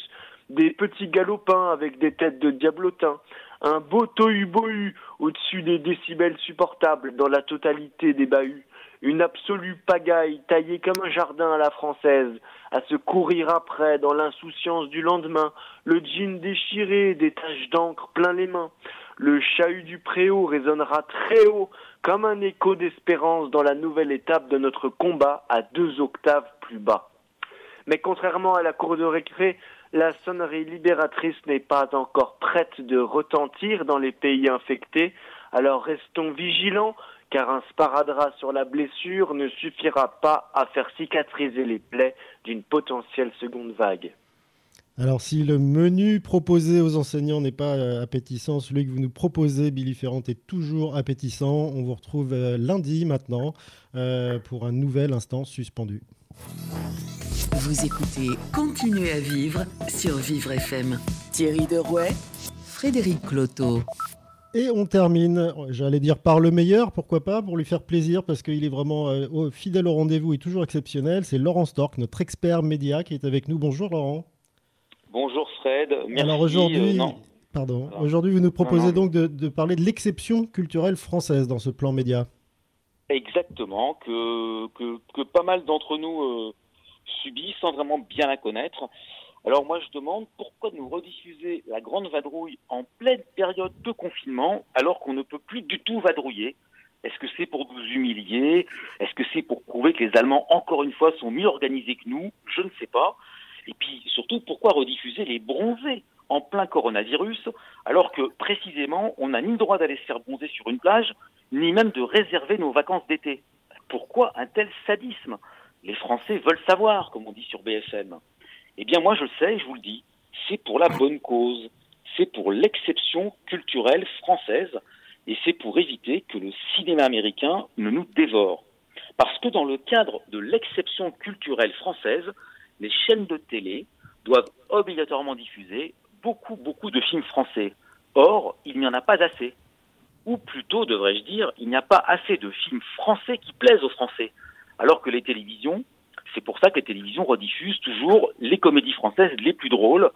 des petits galopins avec des têtes de diablotins, un beau tohu-bohu au-dessus des décibels supportables dans la totalité des bahuts, une absolue pagaille taillée comme un jardin à la française, à se courir après dans l'insouciance du lendemain, le jean déchiré, des taches d'encre plein les mains. Le chahut du préau résonnera très haut, comme un écho d'espérance dans la nouvelle étape de notre combat à deux octaves plus bas. Mais contrairement à la cour de récré, la sonnerie libératrice n'est pas encore prête de retentir dans les pays infectés, alors restons vigilants, car un sparadrap sur la blessure ne suffira pas à faire cicatriser les plaies d'une potentielle seconde vague. Alors si le menu proposé aux enseignants n'est pas euh, appétissant, celui que vous nous proposez, Billy Ferrand, est toujours appétissant. On vous retrouve euh, lundi maintenant euh, pour un nouvel instant suspendu. Vous écoutez Continuez à vivre sur Vivre FM. Thierry Derouet, Frédéric Cloteau. Et on termine, j'allais dire par le meilleur, pourquoi pas, pour lui faire plaisir, parce qu'il est vraiment euh, fidèle au rendez-vous et toujours exceptionnel. C'est Laurent Stork, notre expert média, qui est avec nous. Bonjour Laurent. Bonjour Fred. Merci. Alors aujourd'hui, euh, pardon, aujourd'hui vous nous proposez donc de, parler de l'exception culturelle française dans ce plan média. Exactement, que, que, pas mal d'entre nous euh, subissent sans vraiment bien la connaître. Alors moi je demande pourquoi nous rediffuser la grande vadrouille en pleine période de confinement alors qu'on ne peut plus du tout vadrouiller. Est-ce que c'est pour nous humilier? Est-ce que c'est pour prouver que les Allemands encore une fois sont mieux organisés que nous? Je ne sais pas. Et puis surtout pourquoi rediffuser les bronzés en plein coronavirus alors que précisément on n'a ni le droit d'aller se faire bronzer sur une plage ni même de réserver nos vacances d'été? Pourquoi un tel sadisme? Les Français veulent savoir, comme on dit sur BFM. Eh bien, moi, je le sais, je vous le dis, c'est pour la bonne cause. C'est pour l'exception culturelle française et c'est pour éviter que le cinéma américain ne nous dévore. Parce que dans le cadre de l'exception culturelle française, les chaînes de télé doivent obligatoirement diffuser beaucoup, beaucoup de films français. Or, il n'y en a pas assez. Ou plutôt, devrais-je dire, il n'y a pas assez de films français qui plaisent aux Français. Alors que les télévisions c'est pour ça que les télévisions rediffusent toujours les comédies françaises les plus drôles,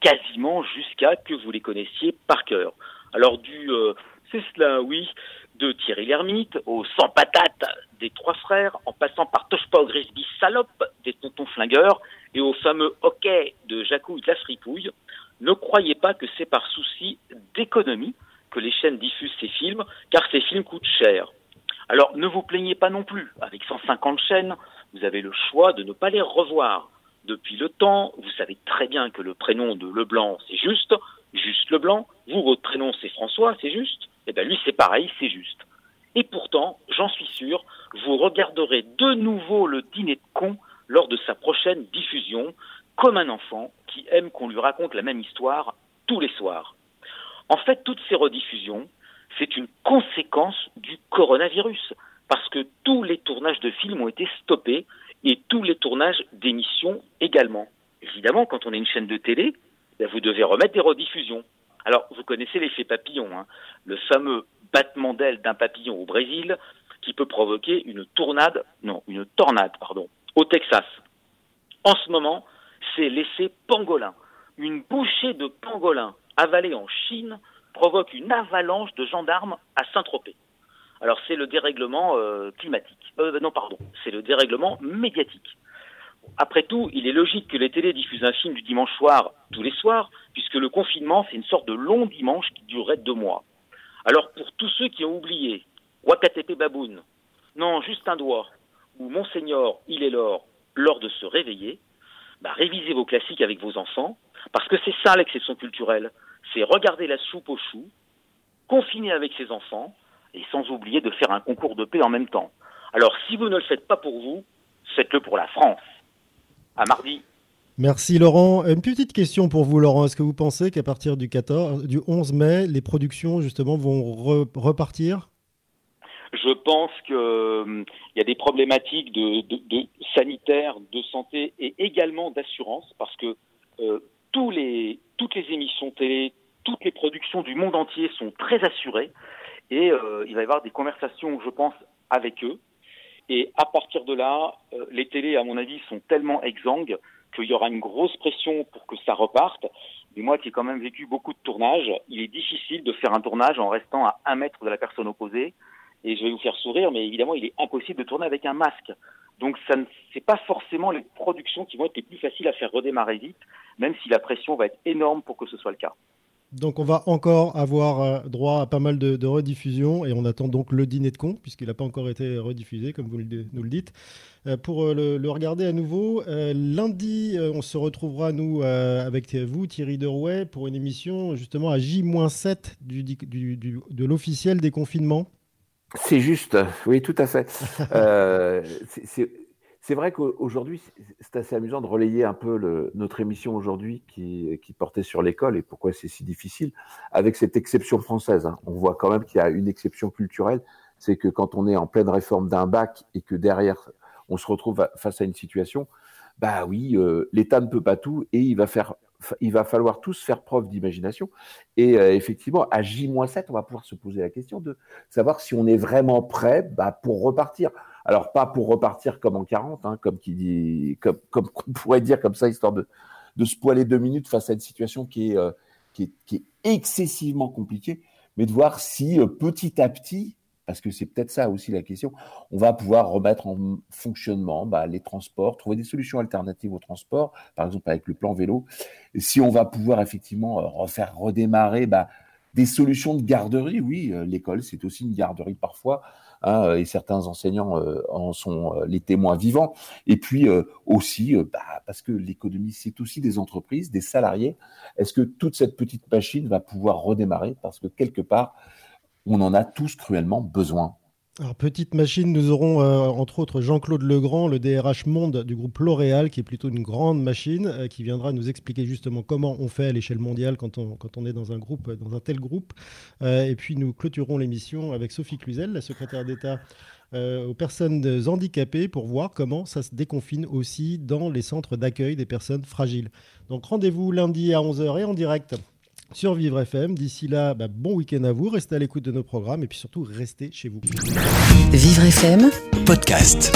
quasiment jusqu'à que vous les connaissiez par cœur. Alors du euh, C'est cela, oui, de Thierry Lhermitte au Sans patate des Trois Frères, en passant par Toshpa Grisby Salope des Tontons Flingueurs et au fameux Hockey de Jacouille de la Fripouille, ne croyez pas que c'est par souci d'économie que les chaînes diffusent ces films, car ces films coûtent cher. Alors ne vous plaignez pas non plus, avec 150 chaînes, vous avez le choix de ne pas les revoir. Depuis le temps, vous savez très bien que le prénom de Leblanc, c'est juste Juste Leblanc. Vous, votre prénom, c'est François, c'est juste. Eh bien, lui, c'est pareil, c'est juste. Et pourtant, j'en suis sûr, vous regarderez de nouveau le dîner de con lors de sa prochaine diffusion, comme un enfant qui aime qu'on lui raconte la même histoire tous les soirs. En fait, toutes ces rediffusions, c'est une conséquence du coronavirus, parce que tous les tournages de films ont été stoppés et tous les tournages d'émissions également. Évidemment, quand on est une chaîne de télé, ben, vous devez remettre des rediffusions. Alors, vous connaissez l'effet papillon, hein, le fameux battement d'aile d'un papillon au Brésil qui peut provoquer une tournade, non, une tornade, pardon, au Texas. En ce moment, c'est l'essai pangolin. Une bouchée de pangolin avalée en Chine provoque une avalanche de gendarmes à Saint-Tropez. Alors c'est le dérèglement euh, climatique. Euh, non, pardon, c'est le dérèglement médiatique. Après tout, il est logique que les télés diffusent un film du dimanche soir tous les soirs, puisque le confinement, c'est une sorte de long dimanche qui durerait deux mois. Alors pour tous ceux qui ont oublié Wakatepe Baboun, non, juste un doigt, ou Monseigneur, il est l'or, lors de se réveiller, bah, révisez vos classiques avec vos enfants, parce que c'est ça l'exception culturelle. C'est regarder la soupe aux choux, confiner avec ses enfants, et sans oublier de faire un concours de paix en même temps. Alors si vous ne le faites pas pour vous, faites-le pour la France. À mardi. Merci Laurent. Une petite question pour vous Laurent. Est-ce que vous pensez qu'à partir du 14, du 11 mai, les productions justement vont repartir? Je pense qu'il euh, y a des problématiques de, sanitaires, de santé et également d'assurance, parce que euh, tous les, toutes les émissions télé, toutes les productions du monde entier sont très assurées, et euh, il va y avoir des conversations, je pense, avec eux. Et à partir de là, les télés, à mon avis, sont tellement exsangues qu'il y aura une grosse pression pour que ça reparte. Mais moi qui ai quand même vécu beaucoup de tournages, il est difficile de faire un tournage en restant à un mètre de la personne opposée et je vais vous faire sourire, mais évidemment, il est impossible de tourner avec un masque. Donc, ce n'est pas forcément les productions qui vont être les plus faciles à faire redémarrer vite, même si la pression va être énorme pour que ce soit le cas. Donc on va encore avoir euh, droit à pas mal de, rediffusions et on attend donc le dîner de con puisqu'il n'a pas encore été rediffusé comme vous nous le dites. Euh, pour euh, le, regarder à nouveau, lundi on se retrouvera nous avec vous Thierry Derouet pour une émission justement à J-7 du, de l'officiel des confinements. C'est juste, oui, tout à fait. Euh, c'est vrai qu'aujourd'hui, c'est assez amusant de relayer un peu notre émission aujourd'hui qui, qui, portait sur l'école et pourquoi c'est si difficile, avec cette exception française. Hein. On voit quand même qu'il y a une exception culturelle, c'est que quand on est en pleine réforme d'un bac et que derrière, on se retrouve face à une situation, bah oui, euh, l'État ne peut pas tout et il va faire il va falloir tous faire preuve d'imagination. Et euh, effectivement, à J-7, on va pouvoir se poser la question de savoir si on est vraiment prêt bah, pour repartir. Alors, pas pour repartir comme en 40, hein, comme, qui dit, comme, on pourrait dire comme ça, histoire de, de se poiler deux minutes face à une situation qui est, euh, excessivement compliquée, mais de voir si euh, petit à petit, parce que c'est peut-être ça aussi la question, on va pouvoir remettre en fonctionnement bah, les transports, trouver des solutions alternatives au transport, par exemple avec le plan vélo. Si on va pouvoir effectivement euh, refaire redémarrer bah, des solutions de garderie, oui, euh, l'école c'est aussi une garderie parfois, hein, et certains enseignants euh, en sont les témoins vivants. Et puis aussi, bah, parce que l'économie c'est aussi des entreprises, des salariés, est-ce que toute cette petite machine va pouvoir redémarrer? Parce que quelque part, on en a tous cruellement besoin. Alors, petite machine, nous aurons euh, entre autres Jean-Claude Legrand, le DRH Monde du groupe L'Oréal, qui est plutôt une grande machine, euh, qui viendra nous expliquer justement comment on fait à l'échelle mondiale quand on, quand on est dans un groupe, dans un tel groupe. Euh, et puis nous clôturons l'émission avec Sophie Cluzel, la secrétaire d'État aux personnes handicapées, pour voir comment ça se déconfine aussi dans les centres d'accueil des personnes fragiles. Donc rendez-vous lundi à 11h et en direct sur Vivre FM. D'ici là, bah, bon week-end à vous. Restez à l'écoute de nos programmes et puis surtout, restez chez vous. Vivre FM, podcast.